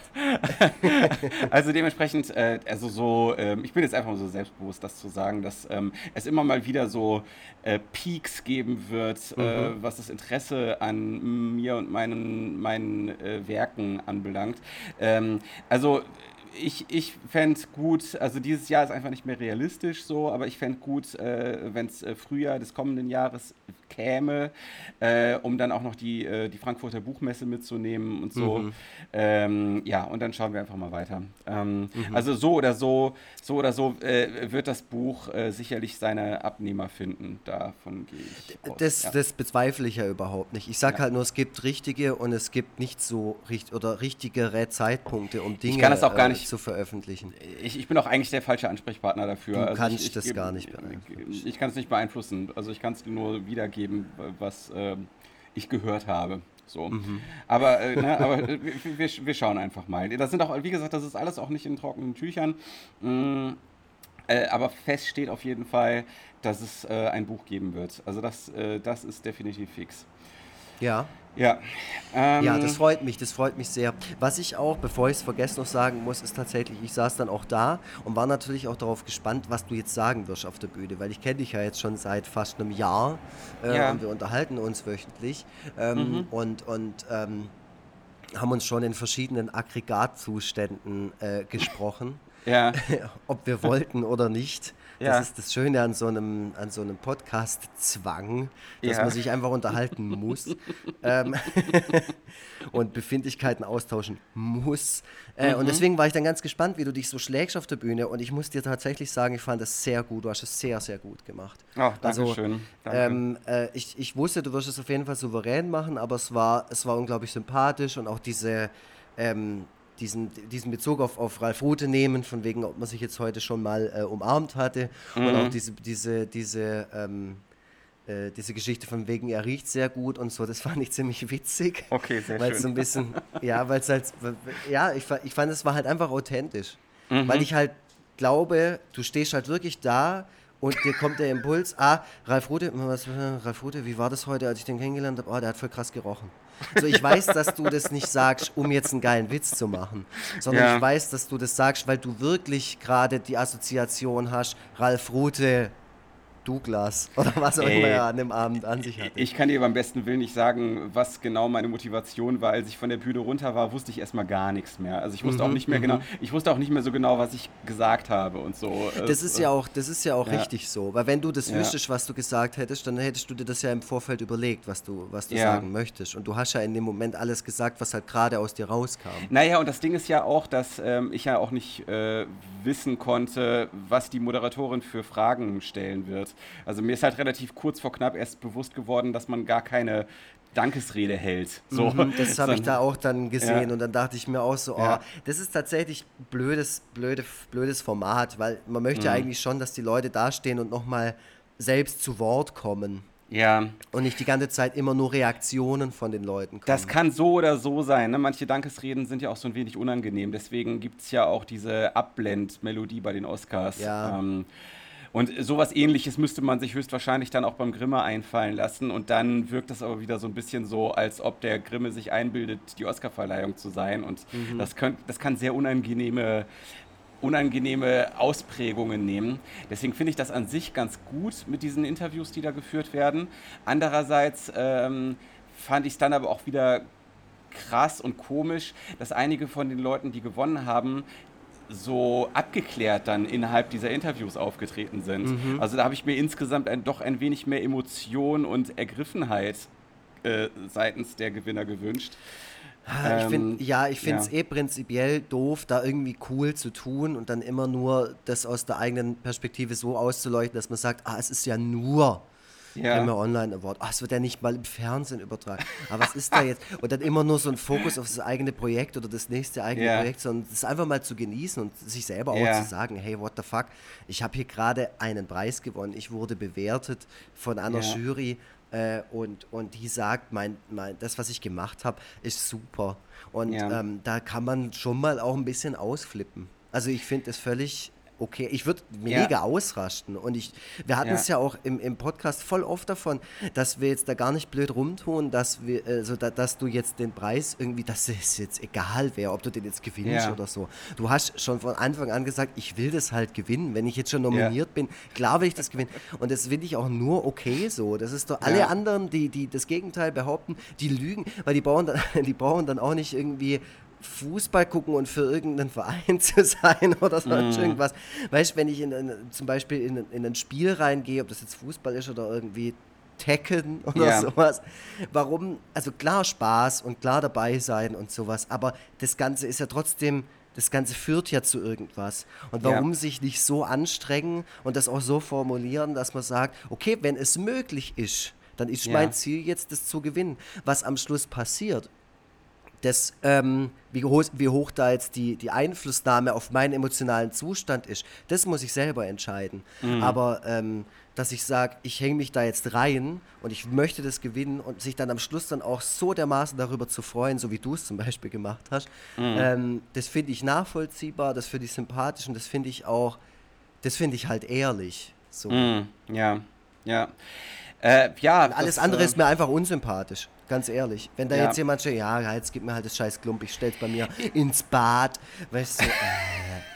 also dementsprechend dementsprechend, äh, also so, äh, ich bin jetzt einfach so selbstbewusst, das zu sagen, dass ähm, es immer mal wieder so äh, Peaks geben wird, äh, mhm. was das Interesse an mir und meinen, meinen äh, Werken anbelangt. Ähm, also ich, ich fände gut, also dieses Jahr ist einfach nicht mehr realistisch so, aber ich fände gut, äh, wenn es äh, Frühjahr des kommenden Jahres käme, äh, um dann auch noch die, äh, die Frankfurter Buchmesse mitzunehmen und so. Mhm. Ähm, ja, und dann schauen wir einfach mal weiter. Ähm, mhm. Also so oder so, so oder so äh, wird das Buch äh, sicherlich seine Abnehmer finden. Davon gehe ich aus. Das, ja. das bezweifle ich ja überhaupt nicht. Ich sage ja. halt nur, es gibt richtige und es gibt nicht so richt oder richtigere Zeitpunkte, um Dinge ich kann das auch gar nicht, zu veröffentlichen. Ich, ich bin auch eigentlich der falsche Ansprechpartner dafür. Du also kannst ich, das gar nicht beeinflussen. Ich, ich kann es nicht beeinflussen. Also ich kann es nur wiedergeben geben, was äh, ich gehört habe. So. Mhm. Aber, äh, ne, aber äh, wir, wir, schauen einfach mal. Das sind auch, wie gesagt, das ist alles auch nicht in trockenen Tüchern. Mhm. Äh, aber fest steht auf jeden Fall, dass es äh, ein Buch geben wird. Also das, äh, das ist definitiv fix. Ja. Ja. Ähm, ja, das freut mich, das freut mich sehr. Was ich auch, bevor ich es vergesse, noch sagen muss, ist tatsächlich, ich saß dann auch da und war natürlich auch darauf gespannt, was du jetzt sagen wirst auf der Bühne, weil ich kenne dich ja jetzt schon seit fast einem Jahr äh, ja. und wir unterhalten uns wöchentlich ähm, mhm. und, und ähm, haben uns schon in verschiedenen Aggregatzuständen äh, gesprochen. Ja. ob wir wollten oder nicht. Ja. Das ist das Schöne an so einem, an so einem Podcast-Zwang, dass ja. man sich einfach unterhalten muss ähm, und Befindlichkeiten austauschen muss. Äh, mhm. Und deswegen war ich dann ganz gespannt, wie du dich so schlägst auf der Bühne. Und ich muss dir tatsächlich sagen, ich fand das sehr gut. Du hast es sehr, sehr gut gemacht. Ach, danke also, schön. Danke. Ähm, äh, ich, ich wusste, du wirst es auf jeden Fall souverän machen, aber es war, es war unglaublich sympathisch und auch diese. Ähm, diesen, diesen Bezug auf, auf Ralf Rute nehmen, von wegen, ob man sich jetzt heute schon mal äh, umarmt hatte. Mhm. Und auch diese, diese, diese, ähm, äh, diese Geschichte von wegen, er riecht sehr gut und so, das fand ich ziemlich witzig. Okay, sehr weil schön. so ein bisschen, ja, weil es halt, ja, ich, ich fand, es war halt einfach authentisch. Mhm. Weil ich halt glaube, du stehst halt wirklich da und dir kommt der Impuls, ah, Ralf Rute, was, Ralf Rute, wie war das heute, als ich den kennengelernt habe? Oh, der hat voll krass gerochen. So, ich weiß, dass du das nicht sagst, um jetzt einen geilen Witz zu machen, sondern ja. ich weiß, dass du das sagst, weil du wirklich gerade die Assoziation hast, Ralf Rute Douglas oder was auch immer er an dem Abend an sich hatte. Ich kann dir beim besten Willen nicht sagen, was genau meine Motivation war. Als ich von der Bühne runter war, wusste ich erstmal gar nichts mehr. Also ich wusste mhm, auch nicht mehr genau, mhm. ich wusste auch nicht mehr so genau, was ich gesagt habe und so. Das ist ja auch, das ist ja auch ja. richtig so. Weil wenn du das ja. wüsstest, was du gesagt hättest, dann hättest du dir das ja im Vorfeld überlegt, was du, was du ja. sagen möchtest. Und du hast ja in dem Moment alles gesagt, was halt gerade aus dir rauskam. Naja, und das Ding ist ja auch, dass ähm, ich ja auch nicht äh, wissen konnte, was die Moderatorin für Fragen stellen wird. Also mir ist halt relativ kurz vor knapp erst bewusst geworden, dass man gar keine Dankesrede hält. So. Mhm, das habe ich da auch dann gesehen ja. und dann dachte ich mir auch so, oh, ja. das ist tatsächlich blödes, blöde, blödes Format, weil man möchte mhm. eigentlich schon, dass die Leute dastehen und nochmal selbst zu Wort kommen. Ja. Und nicht die ganze Zeit immer nur Reaktionen von den Leuten kommen. Das kann so oder so sein. Ne? Manche Dankesreden sind ja auch so ein wenig unangenehm. Deswegen gibt es ja auch diese Abblendmelodie bei den Oscars. Ja. Ähm, und sowas ähnliches müsste man sich höchstwahrscheinlich dann auch beim Grimme einfallen lassen. Und dann wirkt das aber wieder so ein bisschen so, als ob der Grimme sich einbildet, die Oscarverleihung zu sein. Und mhm. das, könnt, das kann sehr unangenehme unangenehme Ausprägungen nehmen. Deswegen finde ich das an sich ganz gut mit diesen Interviews, die da geführt werden. Andererseits ähm, fand ich es dann aber auch wieder krass und komisch, dass einige von den Leuten, die gewonnen haben, so abgeklärt dann innerhalb dieser Interviews aufgetreten sind. Mhm. Also da habe ich mir insgesamt ein, doch ein wenig mehr Emotion und Ergriffenheit äh, seitens der Gewinner gewünscht. Ich find, ähm, ja, ich finde es ja. eh prinzipiell doof, da irgendwie cool zu tun und dann immer nur das aus der eigenen Perspektive so auszuleuchten, dass man sagt, ah, es ist ja nur ja. Grimme Online Award. Ach, es wird ja nicht mal im Fernsehen übertragen. Aber was ist da jetzt? Und dann immer nur so ein Fokus auf das eigene Projekt oder das nächste eigene ja. Projekt, sondern es einfach mal zu genießen und sich selber ja. auch zu sagen, hey, what the fuck, ich habe hier gerade einen Preis gewonnen, ich wurde bewertet von einer Jury äh, und, und die sagt, mein, mein, das, was ich gemacht habe, ist super. Und ähm, da kann man schon mal auch ein bisschen ausflippen. Also ich finde es völlig okay. Ich würde mega ja. ausrasten. Und ich, wir hatten es ja. ja auch im, im Podcast voll oft davon, dass wir jetzt da gar nicht blöd rumtun, dass wir, also da, dass du jetzt den Preis irgendwie, dass es jetzt egal wäre, ob du den jetzt gewinnst ja. oder so. Du hast schon von Anfang an gesagt, ich will das halt gewinnen. Wenn ich jetzt schon nominiert bin, klar will ich das gewinnen. Und das finde ich auch nur okay so. Das ist doch alle anderen, die, die das Gegenteil behaupten, die lügen, weil die brauchen dann, die brauchen dann auch nicht irgendwie Fußball gucken und für irgendeinen Verein zu sein oder sonst mm. irgendwas. Weißt du, wenn ich in, in, zum Beispiel in, in ein Spiel reingehe, ob das jetzt Fußball ist oder irgendwie Tekken oder yeah. sowas. Warum? Also klar Spaß und klar dabei sein und sowas, aber das Ganze ist ja trotzdem, das Ganze führt ja zu irgendwas. Und warum yeah. sich nicht so anstrengen und das auch so formulieren, dass man sagt, okay, wenn es möglich ist, dann ist yeah. mein Ziel jetzt, das zu gewinnen. Was am Schluss passiert, das, ähm, wie, hoch, wie hoch da jetzt die, die Einflussnahme auf meinen emotionalen Zustand ist, das muss ich selber entscheiden. Mhm. Aber ähm, dass ich sage, ich hänge mich da jetzt rein und ich möchte das gewinnen und sich dann am Schluss dann auch so dermaßen darüber zu freuen, so wie du es zum Beispiel gemacht hast, mhm. ähm, das finde ich nachvollziehbar, das finde ich sympathisch und das finde ich auch, das finde ich halt ehrlich. So. Mhm. Ja, ja. Äh, ja, alles das, andere äh, ist mir einfach unsympathisch. Ganz ehrlich. Wenn da ja. jetzt jemand steht, ja, jetzt gib mir halt das scheiß Klump, ich stell's bei mir ins Bad, weißt du, äh.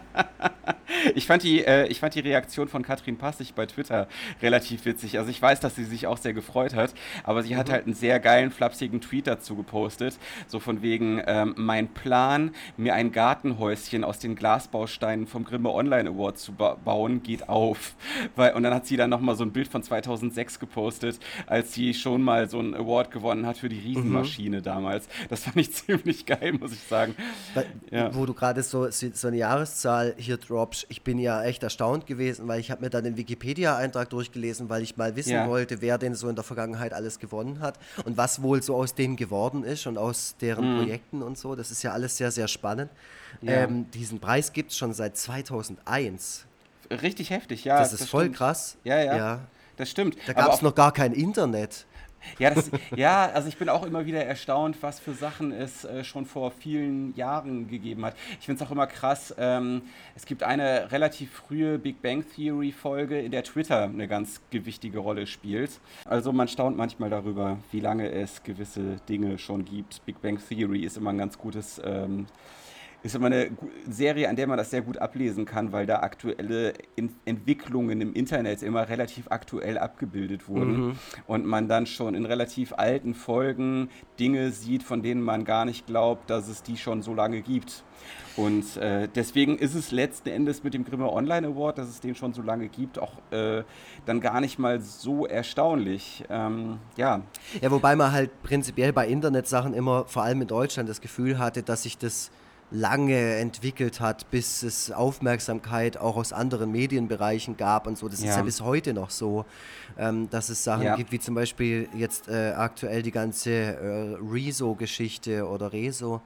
ich, fand die, äh, ich fand die Reaktion von Katrin Passig bei Twitter relativ witzig. Also ich weiß, dass sie sich auch sehr gefreut hat, aber sie mhm. hat halt einen sehr geilen, flapsigen Tweet dazu gepostet. So von wegen, ähm, mein Plan, mir ein Gartenhäuschen aus den Glasbausteinen vom Grimme Online Award zu ba bauen, geht auf. Weil, und dann hat sie dann nochmal so ein Bild von 2006 gepostet, als sie schon mal so einen Award gewonnen hat für die Riesenmaschine mhm. damals. Das fand ich ziemlich geil, muss ich sagen. Weil, ja. Wo du gerade so, so eine Jahreszahl hier droppst, ich bin ja echt erstaunt gewesen, weil ich habe mir dann den Wikipedia-Eintrag durchgelesen, weil ich mal wissen ja. wollte, wer denn so in der Vergangenheit alles gewonnen hat und was wohl so aus denen geworden ist und aus deren mhm. Projekten und so. Das ist ja alles sehr, sehr spannend. Ja. Ähm, diesen Preis gibt es schon seit 2001. Richtig heftig, ja. Das ist das voll stimmt. krass. Ja, ja, ja. Das stimmt. Da gab es noch gar kein Internet. Ja, das, ja, also ich bin auch immer wieder erstaunt, was für Sachen es äh, schon vor vielen Jahren gegeben hat. Ich finde es auch immer krass, ähm, es gibt eine relativ frühe Big Bang Theory Folge, in der Twitter eine ganz gewichtige Rolle spielt. Also man staunt manchmal darüber, wie lange es gewisse Dinge schon gibt. Big Bang Theory ist immer ein ganz gutes ähm, ist immer eine Serie, an der man das sehr gut ablesen kann, weil da aktuelle Entwicklungen im Internet immer relativ aktuell abgebildet wurden mhm. und man dann schon in relativ alten Folgen Dinge sieht, von denen man gar nicht glaubt, dass es die schon so lange gibt. Und äh, deswegen ist es letzten Endes mit dem Grimme Online Award, dass es den schon so lange gibt, auch äh, dann gar nicht mal so erstaunlich. Ähm, ja. Ja, wobei man halt prinzipiell bei Internetsachen immer, vor allem in Deutschland, das Gefühl hatte, dass sich das lange entwickelt hat, bis es Aufmerksamkeit auch aus anderen Medienbereichen gab und so. Das ja. ist ja bis heute noch so, ähm, dass es Sachen ja. gibt, wie zum Beispiel jetzt äh, aktuell die ganze äh, Rezo-Geschichte oder Rezo,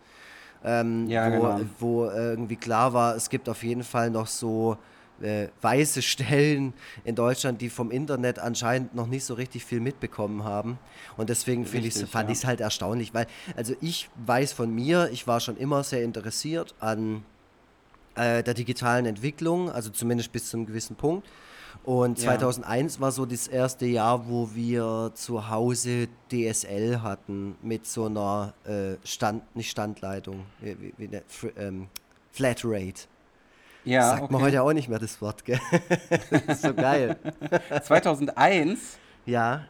ähm, ja, wo, genau. wo irgendwie klar war, es gibt auf jeden Fall noch so äh, weiße Stellen in Deutschland, die vom Internet anscheinend noch nicht so richtig viel mitbekommen haben. Und deswegen ich, fand ja. ich es halt erstaunlich, weil, also ich weiß von mir, ich war schon immer sehr interessiert an äh, der digitalen Entwicklung, also zumindest bis zu einem gewissen Punkt. Und 2001 ja. war so das erste Jahr, wo wir zu Hause DSL hatten mit so einer äh, Stand, nicht Standleitung, wie, wie, wie, ähm, Flatrate. Ja, Sagt okay. man heute auch nicht mehr das Wort, gell? das ist so geil. 2001? Ja.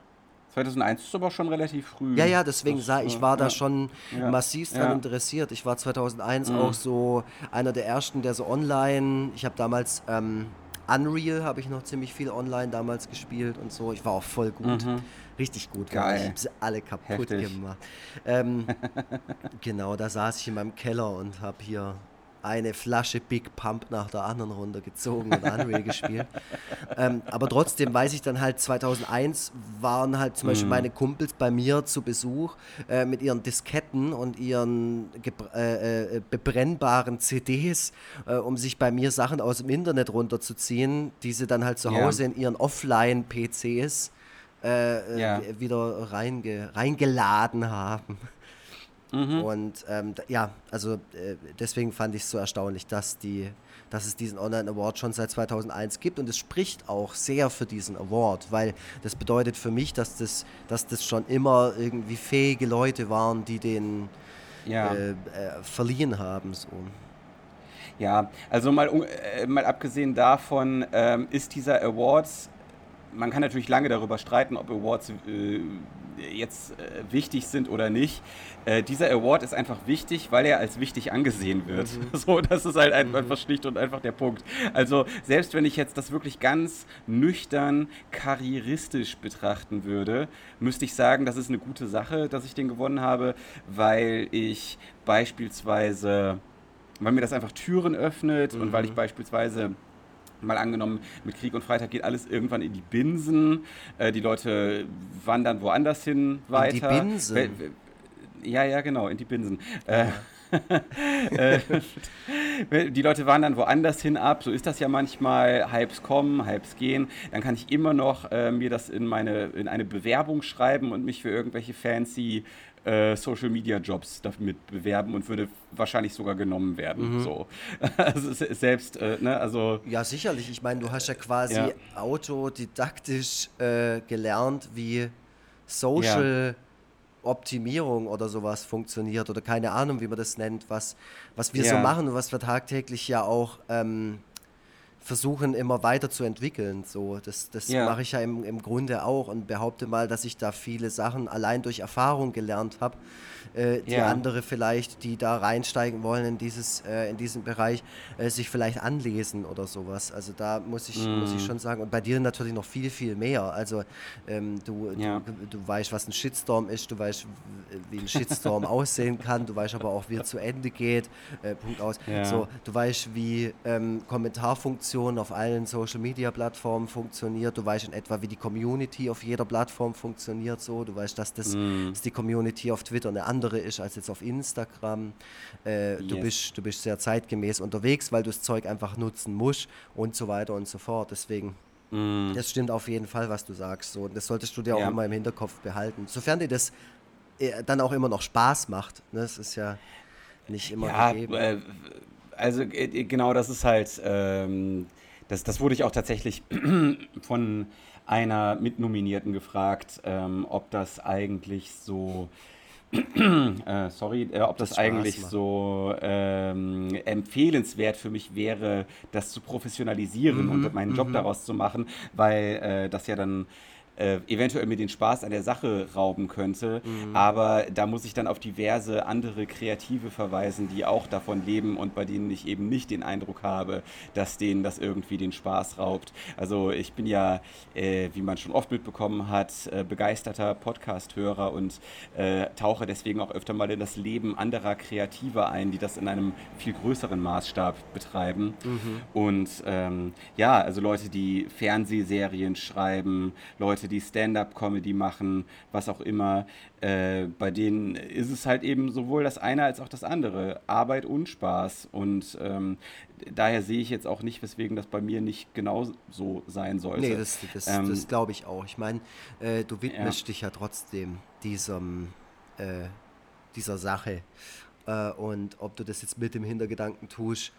2001 ist aber schon relativ früh. Ja, ja, deswegen sah ich, war ja, da schon ja, massiv dran ja. interessiert. Ich war 2001 mhm. auch so einer der ersten, der so online, ich habe damals ähm, Unreal, habe ich noch ziemlich viel online damals gespielt und so. Ich war auch voll gut. Mhm. Richtig gut. Geil. Ich habe sie alle kaputt Heftig. gemacht. Ähm, genau, da saß ich in meinem Keller und habe hier eine Flasche Big Pump nach der anderen runtergezogen und Unreal gespielt. Ähm, aber trotzdem weiß ich dann halt, 2001 waren halt zum Beispiel mhm. meine Kumpels bei mir zu Besuch äh, mit ihren Disketten und ihren äh, äh, bebrennbaren CDs, äh, um sich bei mir Sachen aus dem Internet runterzuziehen, die sie dann halt zu Hause ja. in ihren Offline-PCs äh, ja. wieder reinge reingeladen haben. Mhm. Und ähm, ja, also äh, deswegen fand ich es so erstaunlich, dass, die, dass es diesen Online Award schon seit 2001 gibt. Und es spricht auch sehr für diesen Award, weil das bedeutet für mich, dass das, dass das schon immer irgendwie fähige Leute waren, die den ja. äh, äh, verliehen haben. So. Ja, also mal, äh, mal abgesehen davon, ähm, ist dieser Award man kann natürlich lange darüber streiten, ob Awards äh, jetzt äh, wichtig sind oder nicht. Äh, dieser Award ist einfach wichtig, weil er als wichtig angesehen wird. Mhm. So, das ist halt mhm. einfach schlicht und einfach der Punkt. Also selbst wenn ich jetzt das wirklich ganz nüchtern karrieristisch betrachten würde, müsste ich sagen, das ist eine gute Sache, dass ich den gewonnen habe, weil ich beispielsweise, weil mir das einfach Türen öffnet mhm. und weil ich mhm. beispielsweise mal angenommen, mit Krieg und Freitag geht alles irgendwann in die Binsen. Äh, die Leute wandern woanders hin weiter. In die Binsen? Ja, ja, genau, in die Binsen. Äh, äh, die Leute wandern woanders hin ab, so ist das ja manchmal, Hypes kommen, Hypes gehen, dann kann ich immer noch äh, mir das in, meine, in eine Bewerbung schreiben und mich für irgendwelche fancy äh, Social Media Jobs damit bewerben und würde wahrscheinlich sogar genommen werden. Mhm. So. Also selbst, äh, ne, also. Ja, sicherlich. Ich meine, du hast ja quasi ja. autodidaktisch äh, gelernt, wie Social. Ja. Optimierung oder sowas funktioniert oder keine Ahnung, wie man das nennt, was, was wir ja. so machen und was wir tagtäglich ja auch ähm, versuchen immer weiterzuentwickeln. So, das das ja. mache ich ja im, im Grunde auch und behaupte mal, dass ich da viele Sachen allein durch Erfahrung gelernt habe äh, die ja. andere vielleicht, die da reinsteigen wollen in, dieses, äh, in diesen Bereich, äh, sich vielleicht anlesen oder sowas. Also da muss ich, mm. muss ich mhm. schon sagen, und bei dir natürlich noch viel, viel mehr. Also ähm, du, ja. du, du weißt, was ein Shitstorm ist, du weißt, wie ein Shitstorm aussehen kann, du weißt aber auch, wie er zu Ende geht. Äh, Punkt aus. Ja. So, du weißt, wie ähm, Kommentarfunktion auf allen Social Media Plattformen funktioniert, du weißt in etwa, wie die Community auf jeder Plattform funktioniert. So, du weißt, dass, das, mm. dass die Community auf Twitter eine andere andere ist als jetzt auf Instagram. Äh, yes. du, bist, du bist sehr zeitgemäß unterwegs, weil du das Zeug einfach nutzen musst und so weiter und so fort. Deswegen, mm. das stimmt auf jeden Fall, was du sagst. So, das solltest du dir ja. auch immer im Hinterkopf behalten. Sofern dir das äh, dann auch immer noch Spaß macht. Ne? Das ist ja nicht immer ja, gegeben. Äh, also äh, genau, das ist halt, ähm, das, das wurde ich auch tatsächlich von einer Mitnominierten gefragt, ähm, ob das eigentlich so äh, sorry, äh, ob das, das eigentlich so ähm, empfehlenswert für mich wäre, das zu professionalisieren mhm, und meinen Job mhm. daraus zu machen, weil äh, das ja dann äh, eventuell mir den Spaß an der Sache rauben könnte. Mhm. Aber da muss ich dann auf diverse andere Kreative verweisen, die auch davon leben und bei denen ich eben nicht den Eindruck habe, dass denen das irgendwie den Spaß raubt. Also ich bin ja, äh, wie man schon oft mitbekommen hat, äh, begeisterter Podcast-Hörer und äh, tauche deswegen auch öfter mal in das Leben anderer Kreative ein, die das in einem viel größeren Maßstab betreiben. Mhm. Und ähm, ja, also Leute, die Fernsehserien schreiben, Leute, Leute, die Stand-up-Comedy machen, was auch immer, äh, bei denen ist es halt eben sowohl das eine als auch das andere, Arbeit und Spaß. Und ähm, daher sehe ich jetzt auch nicht, weswegen das bei mir nicht genau so sein sollte. Nee, das, das, ähm, das glaube ich auch. Ich meine, äh, du widmest ja. dich ja trotzdem diesem, äh, dieser Sache. Äh, und ob du das jetzt mit dem Hintergedanken tust,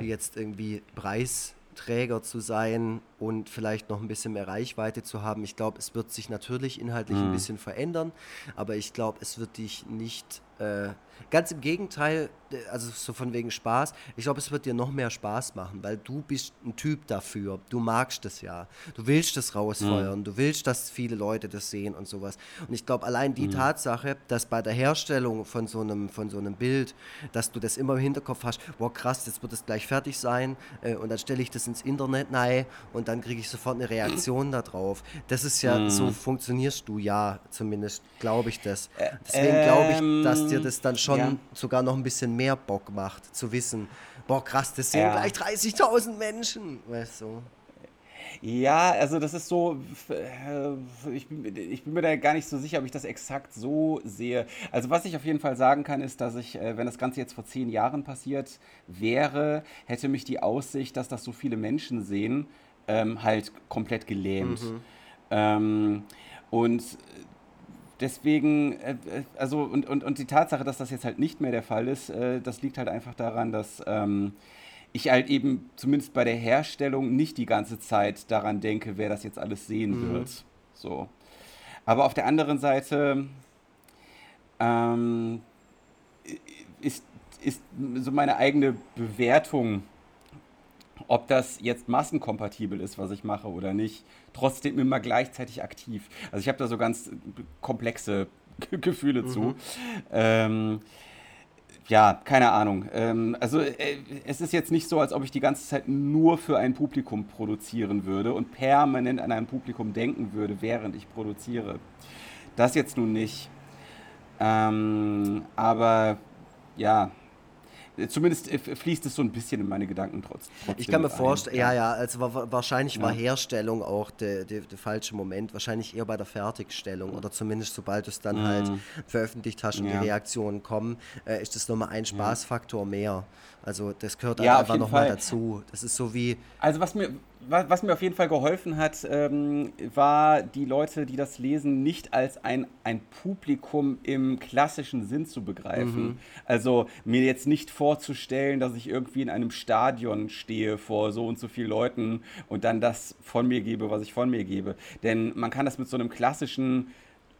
jetzt irgendwie Preis Träger zu sein und vielleicht noch ein bisschen mehr Reichweite zu haben. Ich glaube, es wird sich natürlich inhaltlich mhm. ein bisschen verändern, aber ich glaube, es wird dich nicht äh, ganz im Gegenteil, also so von wegen Spaß. Ich glaube, es wird dir noch mehr Spaß machen, weil du bist ein Typ dafür. Du magst das ja. Du willst das rausfeuern. Mhm. Du willst, dass viele Leute das sehen und sowas. Und ich glaube, allein die mhm. Tatsache, dass bei der Herstellung von so einem, von so einem Bild, dass du das immer im Hinterkopf hast, wow krass, jetzt wird es gleich fertig sein äh, und dann stelle ich das ins Internet nein und dann kriege ich sofort eine Reaktion darauf. Das ist ja, so mhm. funktionierst du ja, zumindest glaube ich das. Deswegen glaube ich, dass dir das dann schon ja. sogar noch ein bisschen mehr Bock macht, zu wissen, boah krass, das sehen ja. gleich 30.000 Menschen, weißt du. Ja, also das ist so, äh, ich bin, ich bin mir da gar nicht so sicher, ob ich das exakt so sehe. Also was ich auf jeden Fall sagen kann, ist, dass ich, äh, wenn das Ganze jetzt vor zehn Jahren passiert wäre, hätte mich die Aussicht, dass das so viele Menschen sehen, ähm, halt komplett gelähmt. Mhm. Ähm, und deswegen, äh, also und, und, und die Tatsache, dass das jetzt halt nicht mehr der Fall ist, äh, das liegt halt einfach daran, dass ähm, ich halt eben zumindest bei der Herstellung nicht die ganze Zeit daran denke, wer das jetzt alles sehen mhm. wird. So. Aber auf der anderen Seite ähm, ist, ist so meine eigene Bewertung, ob das jetzt massenkompatibel ist, was ich mache oder nicht, trotzdem immer gleichzeitig aktiv. Also ich habe da so ganz komplexe Gefühle mhm. zu. Ähm, ja, keine Ahnung. Ähm, also äh, es ist jetzt nicht so, als ob ich die ganze Zeit nur für ein Publikum produzieren würde und permanent an ein Publikum denken würde, während ich produziere. Das jetzt nun nicht. Ähm, aber ja, Zumindest äh, fließt es so ein bisschen in meine Gedanken trotzdem. Ich kann mir vorstellen, ja, ja, also wahrscheinlich ja. war Herstellung auch der, der, der, falsche Moment. Wahrscheinlich eher bei der Fertigstellung oder zumindest sobald du es dann halt mhm. halt veröffentlicht hast und ja. die Reaktionen kommen, äh, ist das nochmal ein Spaßfaktor mehr. Also das gehört ja, einfach nochmal dazu. Das ist so wie. Also was mir, was mir auf jeden Fall geholfen hat, ähm, war die Leute, die das lesen, nicht als ein, ein Publikum im klassischen Sinn zu begreifen. Mhm. Also mir jetzt nicht vorzustellen, dass ich irgendwie in einem Stadion stehe vor so und so vielen Leuten und dann das von mir gebe, was ich von mir gebe. Denn man kann das mit so einem klassischen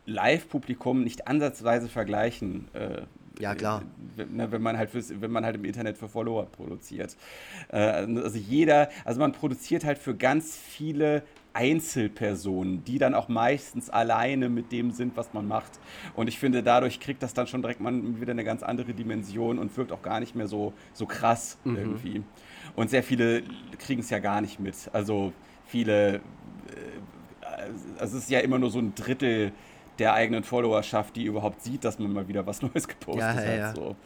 Live-Publikum nicht ansatzweise vergleichen. Äh, ja, klar. Ne, wenn man halt fürs, wenn man halt im Internet für Follower produziert. Äh, also jeder, also man produziert halt für ganz viele Einzelpersonen, die dann auch meistens alleine mit dem sind, was man macht. Und ich finde, dadurch kriegt das dann schon direkt mal wieder eine ganz andere Dimension und wirkt auch gar nicht mehr so, so krass mhm. irgendwie. Und sehr viele kriegen es ja gar nicht mit. Also viele, äh, also es ist ja immer nur so ein Drittel der eigenen Followerschaft, die überhaupt sieht, dass man mal wieder was Neues gepostet ja, ja, ja. hat. So.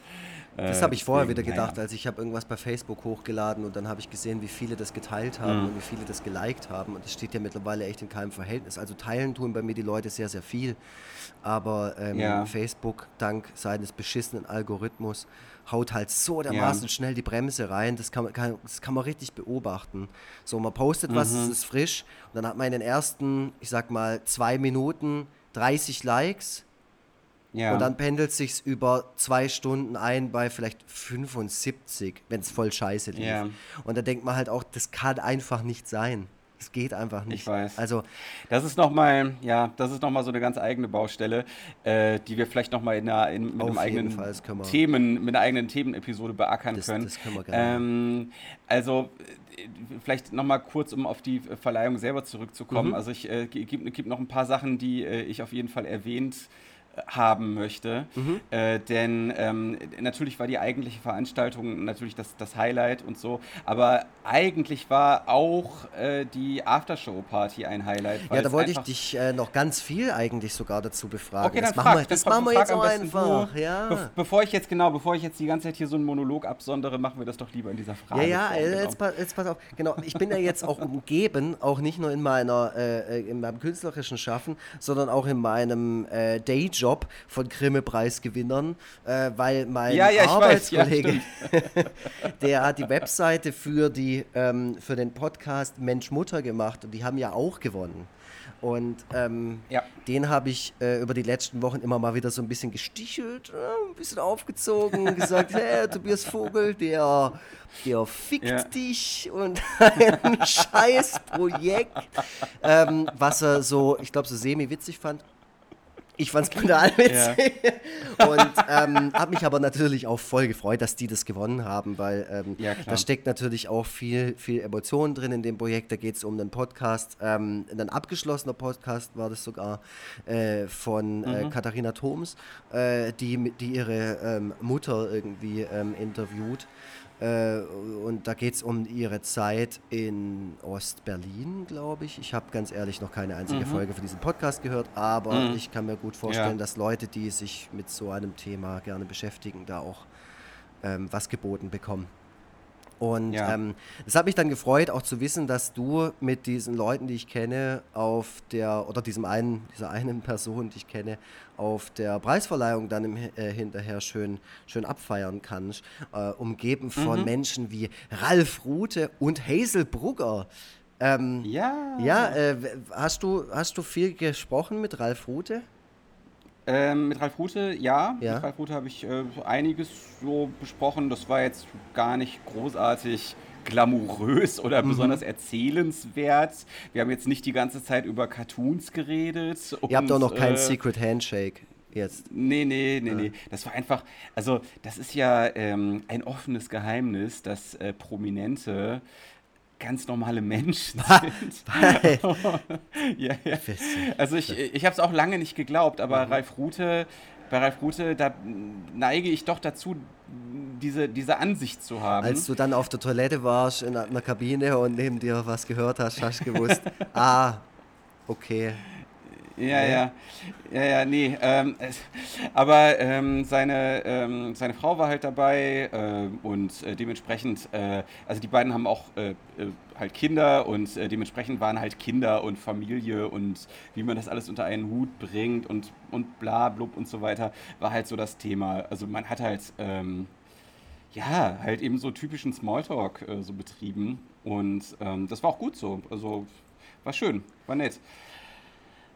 Das habe ich vorher wieder gedacht, als ich habe irgendwas bei Facebook hochgeladen und dann habe ich gesehen, wie viele das geteilt haben mhm. und wie viele das geliked haben und das steht ja mittlerweile echt in keinem Verhältnis. Also teilen tun bei mir die Leute sehr, sehr viel, aber ähm, ja. Facebook, dank seines beschissenen Algorithmus, haut halt so dermaßen ja. schnell die Bremse rein, das kann, kann, das kann man richtig beobachten. So, man postet was, mhm. es ist frisch und dann hat man in den ersten, ich sag mal, zwei Minuten 30 Likes ja. Und dann pendelt sich über zwei Stunden ein bei vielleicht 75, wenn es voll scheiße lief. Ja. Und da denkt man halt auch, das kann einfach nicht sein. Es geht einfach nicht. Ich weiß. Also das ist noch mal, ja, das ist noch mal so eine ganz eigene Baustelle, äh, die wir vielleicht noch mal in einer, in, mit einem eigenen Fall, Themen, mit einer eigenen Themenepisode beackern das, können. Das können wir gerne. Ähm, also vielleicht noch mal kurz, um auf die Verleihung selber zurückzukommen. Mhm. Also ich äh, gibt gib noch ein paar Sachen, die äh, ich auf jeden Fall erwähnt haben möchte. Mhm. Äh, denn ähm, natürlich war die eigentliche Veranstaltung natürlich das, das Highlight und so, aber eigentlich war auch äh, die Aftershow-Party ein Highlight. Ja, da wollte ich dich äh, noch ganz viel eigentlich sogar dazu befragen. Okay, das machen frag, wir, das machen wir jetzt so einfach. Du, ja. Be bevor ich jetzt genau, bevor ich jetzt die ganze Zeit hier so einen Monolog absondere, machen wir das doch lieber in dieser Frage. Ja, ja, genau. jetzt, jetzt, pass auf. Genau, ich bin ja jetzt auch umgeben, auch nicht nur in meiner äh, äh, in meinem künstlerischen Schaffen, sondern auch in meinem äh, Dayjob Job von Grimme-Preisgewinnern, äh, weil mein ja, ja, Arbeitskollege, ja, der hat die Webseite für, die, ähm, für den Podcast Mensch Mutter gemacht und die haben ja auch gewonnen. Und ähm, ja. den habe ich äh, über die letzten Wochen immer mal wieder so ein bisschen gestichelt, äh, ein bisschen aufgezogen, gesagt, hey, Tobias Vogel, der, der fickt ja. dich und ein scheiß Projekt, ähm, was er so, ich glaube, so semi-witzig fand. Ich fand es brutal witzig. Ja. Und ähm, habe mich aber natürlich auch voll gefreut, dass die das gewonnen haben, weil ähm, ja, da steckt natürlich auch viel, viel Emotion drin in dem Projekt. Da geht es um einen Podcast, ähm, ein abgeschlossener Podcast war das sogar äh, von äh, mhm. Katharina Thoms, äh, die, die ihre ähm, Mutter irgendwie ähm, interviewt. Äh, und da geht es um ihre Zeit in Ostberlin, glaube ich. Ich habe ganz ehrlich noch keine einzige mhm. Folge von diesem Podcast gehört, aber mhm. ich kann mir gut vorstellen, ja. dass Leute, die sich mit so einem Thema gerne beschäftigen, da auch ähm, was geboten bekommen. Und ja. ähm, das hat mich dann gefreut, auch zu wissen, dass du mit diesen Leuten, die ich kenne, auf der, oder diesem einen, dieser einen Person, die ich kenne, auf der Preisverleihung dann im, äh, hinterher schön, schön abfeiern kannst. Äh, umgeben von mhm. Menschen wie Ralf Rute und Hazel Brugger. Ähm, ja. Ja, äh, hast, du, hast du viel gesprochen mit Ralf Rute? Ähm, mit Ralf Rute, ja. ja. Mit Ralf Rute habe ich äh, einiges so besprochen. Das war jetzt gar nicht großartig glamourös oder mhm. besonders erzählenswert. Wir haben jetzt nicht die ganze Zeit über Cartoons geredet. Ihr habt auch noch kein äh, Secret Handshake jetzt. Nee, nee, nee, ja. nee. Das war einfach, also das ist ja ähm, ein offenes Geheimnis, dass äh, Prominente ganz normale Menschen sind. ja, ja. Also ich, ich habe es auch lange nicht geglaubt, aber mhm. Ralf Rute, bei Ralf Rute, da neige ich doch dazu, diese, diese Ansicht zu haben. Als du dann auf der Toilette warst in einer Kabine und neben dir was gehört hast, hast du gewusst, ah, okay, ja, ja, ja, ja, nee. Ähm, aber ähm, seine, ähm, seine Frau war halt dabei äh, und äh, dementsprechend, äh, also die beiden haben auch äh, äh, halt Kinder und äh, dementsprechend waren halt Kinder und Familie und wie man das alles unter einen Hut bringt und, und bla, blub und so weiter, war halt so das Thema. Also man hat halt, ähm, ja, halt eben so typischen Smalltalk so betrieben und ähm, das war auch gut so. Also war schön, war nett.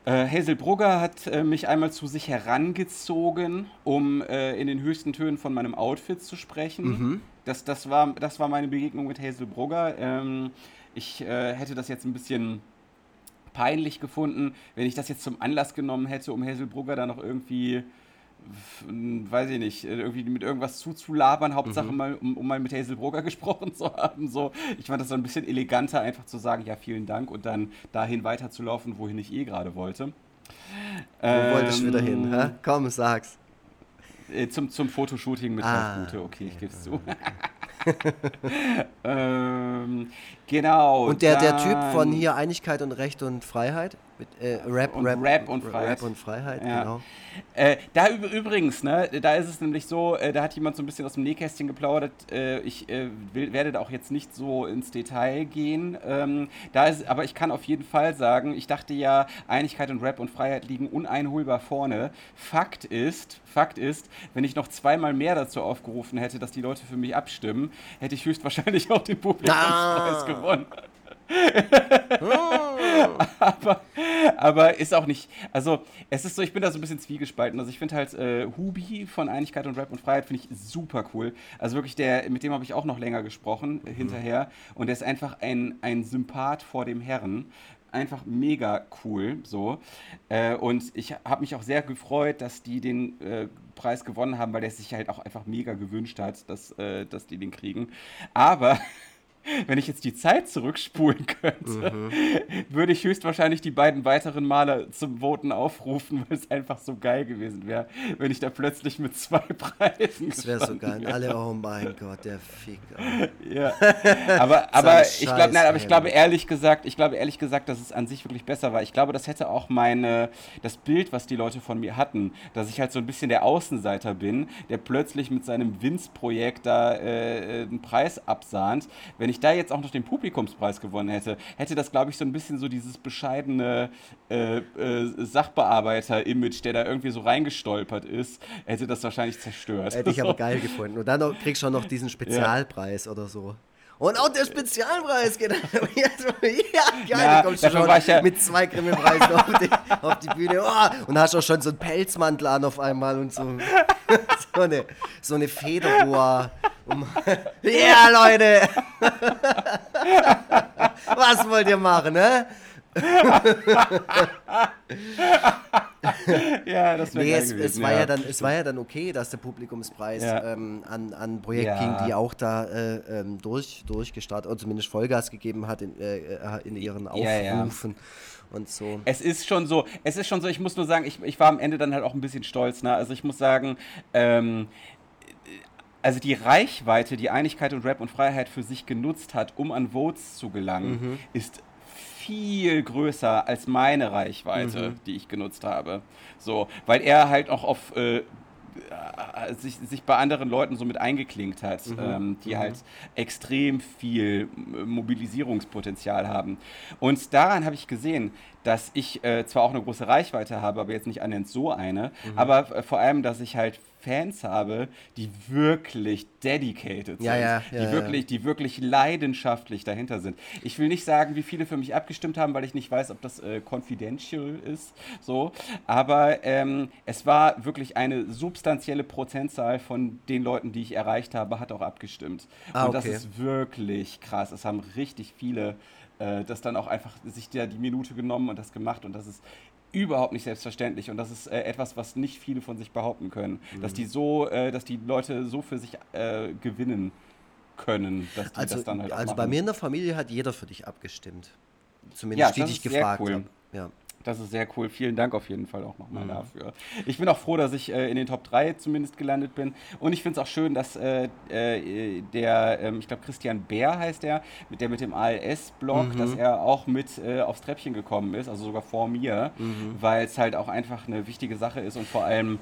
Äh, Hazel Brugger hat äh, mich einmal zu sich herangezogen, um äh, in den höchsten Tönen von meinem Outfit zu sprechen. Mhm. Das, das, war, das war meine Begegnung mit Hazel Brugger. Ähm, ich äh, hätte das jetzt ein bisschen peinlich gefunden, wenn ich das jetzt zum Anlass genommen hätte, um Hazel Brugger da noch irgendwie weiß ich nicht, irgendwie mit irgendwas zuzulabern, Hauptsache mhm. mal, um, um, mal mit Hazel Brugger gesprochen zu haben. So. Ich fand das so ein bisschen eleganter, einfach zu sagen, ja, vielen Dank und dann dahin weiterzulaufen, wohin ich eh gerade wollte. Wo ähm, wolltest du wieder hin? Hä? Komm, sag's. Äh, zum, zum Fotoshooting mit ah, Gute, okay, ich gebe es zu. ähm, genau. Und der, der Typ von hier Einigkeit und Recht und Freiheit? Mit, äh, Rap, und Rap, Rap und Freiheit. Rap und Freiheit, ja. genau. Äh, da übrigens, ne, da ist es nämlich so, äh, da hat jemand so ein bisschen aus dem Nähkästchen geplaudert. Äh, ich äh, will, werde da auch jetzt nicht so ins Detail gehen. Ähm, da ist, aber ich kann auf jeden Fall sagen, ich dachte ja, Einigkeit und Rap und Freiheit liegen uneinholbar vorne. Fakt ist, Fakt ist, wenn ich noch zweimal mehr dazu aufgerufen hätte, dass die Leute für mich abstimmen, hätte ich höchstwahrscheinlich auch den Publikumspreis ah. gewonnen. aber, aber ist auch nicht, also es ist so, ich bin da so ein bisschen zwiegespalten. Also ich finde halt äh, Hubi von Einigkeit und Rap und Freiheit finde ich super cool. Also wirklich der, mit dem habe ich auch noch länger gesprochen äh, hinterher und der ist einfach ein, ein Sympath vor dem Herren einfach mega cool. So. Äh, und ich habe mich auch sehr gefreut, dass die den äh, Preis gewonnen haben, weil der sich halt auch einfach mega gewünscht hat, dass, äh, dass die den kriegen. Aber wenn ich jetzt die Zeit zurückspulen könnte, mhm. würde ich höchstwahrscheinlich die beiden weiteren Male zum Voten aufrufen, weil es einfach so geil gewesen wäre, wenn ich da plötzlich mit zwei Preisen Das wäre so geil. Alle, oh mein Gott, der Ficker. Ja. Aber, aber ich glaube, nein, aber ich glaube ehrlich gesagt, ich glaube ehrlich gesagt, dass es an sich wirklich besser war. Ich glaube, das hätte auch meine, das Bild, was die Leute von mir hatten, dass ich halt so ein bisschen der Außenseiter bin, der plötzlich mit seinem Vince-Projekt da äh, einen Preis absahnt. Wenn ich da jetzt auch noch den Publikumspreis gewonnen hätte, hätte das, glaube ich, so ein bisschen so dieses bescheidene äh, äh, Sachbearbeiter-Image, der da irgendwie so reingestolpert ist, hätte das wahrscheinlich zerstört. Hätte ich aber geil gefunden. Und dann noch, kriegst du auch noch diesen Spezialpreis ja. oder so. Und auch der Spezialpreis geht ja, geil, ja, du kommst schon ja mit zwei Grimme-Preisen auf, die, auf die Bühne oh, und hast auch schon so einen Pelzmantel an auf einmal und so, so eine, so eine Federboa. Um, ja, Leute! Was wollt ihr machen, ne? ja, das wäre nee, es, gewesen, es, war ja. ja. dann, es war ja dann okay, dass der Publikumspreis ja. ähm, an, an Projekt ja. ging, die auch da äh, ähm, durch, durchgestartet oder zumindest Vollgas gegeben hat in, äh, äh in ihren Aufrufen. Und so. Es ist schon so, es ist schon so, ich muss nur sagen, ich, ich war am Ende dann halt auch ein bisschen stolz. Ne? Also ich muss sagen, ähm, also die Reichweite, die Einigkeit und Rap und Freiheit für sich genutzt hat, um an Votes zu gelangen, mhm. ist viel größer als meine Reichweite, mhm. die ich genutzt habe. So, weil er halt auch auf äh, äh, sich, sich bei anderen Leuten so mit eingeklinkt hat, mhm. ähm, die mhm. halt extrem viel Mobilisierungspotenzial haben. Und daran habe ich gesehen, dass ich äh, zwar auch eine große Reichweite habe, aber jetzt nicht annähernd so eine, mhm. aber äh, vor allem, dass ich halt Fans habe, die wirklich dedicated ja, sind, ja, ja, die, wirklich, die wirklich leidenschaftlich dahinter sind. Ich will nicht sagen, wie viele für mich abgestimmt haben, weil ich nicht weiß, ob das äh, confidential ist, so, aber ähm, es war wirklich eine substanzielle Prozentzahl von den Leuten, die ich erreicht habe, hat auch abgestimmt. Ah, Und das ist wirklich krass. Es haben richtig viele äh, das dann auch einfach sich da die Minute genommen und das gemacht und das ist überhaupt nicht selbstverständlich und das ist äh, etwas, was nicht viele von sich behaupten können, mhm. dass die so, äh, dass die Leute so für sich äh, gewinnen können, dass die also, das dann halt Also bei mir in der Familie hat jeder für dich abgestimmt, zumindest ja, die dich gefragt cool. haben. Ja. Das ist sehr cool. Vielen Dank auf jeden Fall auch nochmal mhm. dafür. Ich bin auch froh, dass ich äh, in den Top 3 zumindest gelandet bin. Und ich finde es auch schön, dass äh, äh, der, ähm, ich glaube Christian Bär heißt der, mit der mit dem ALS-Blog, mhm. dass er auch mit äh, aufs Treppchen gekommen ist, also sogar vor mir, mhm. weil es halt auch einfach eine wichtige Sache ist und vor allem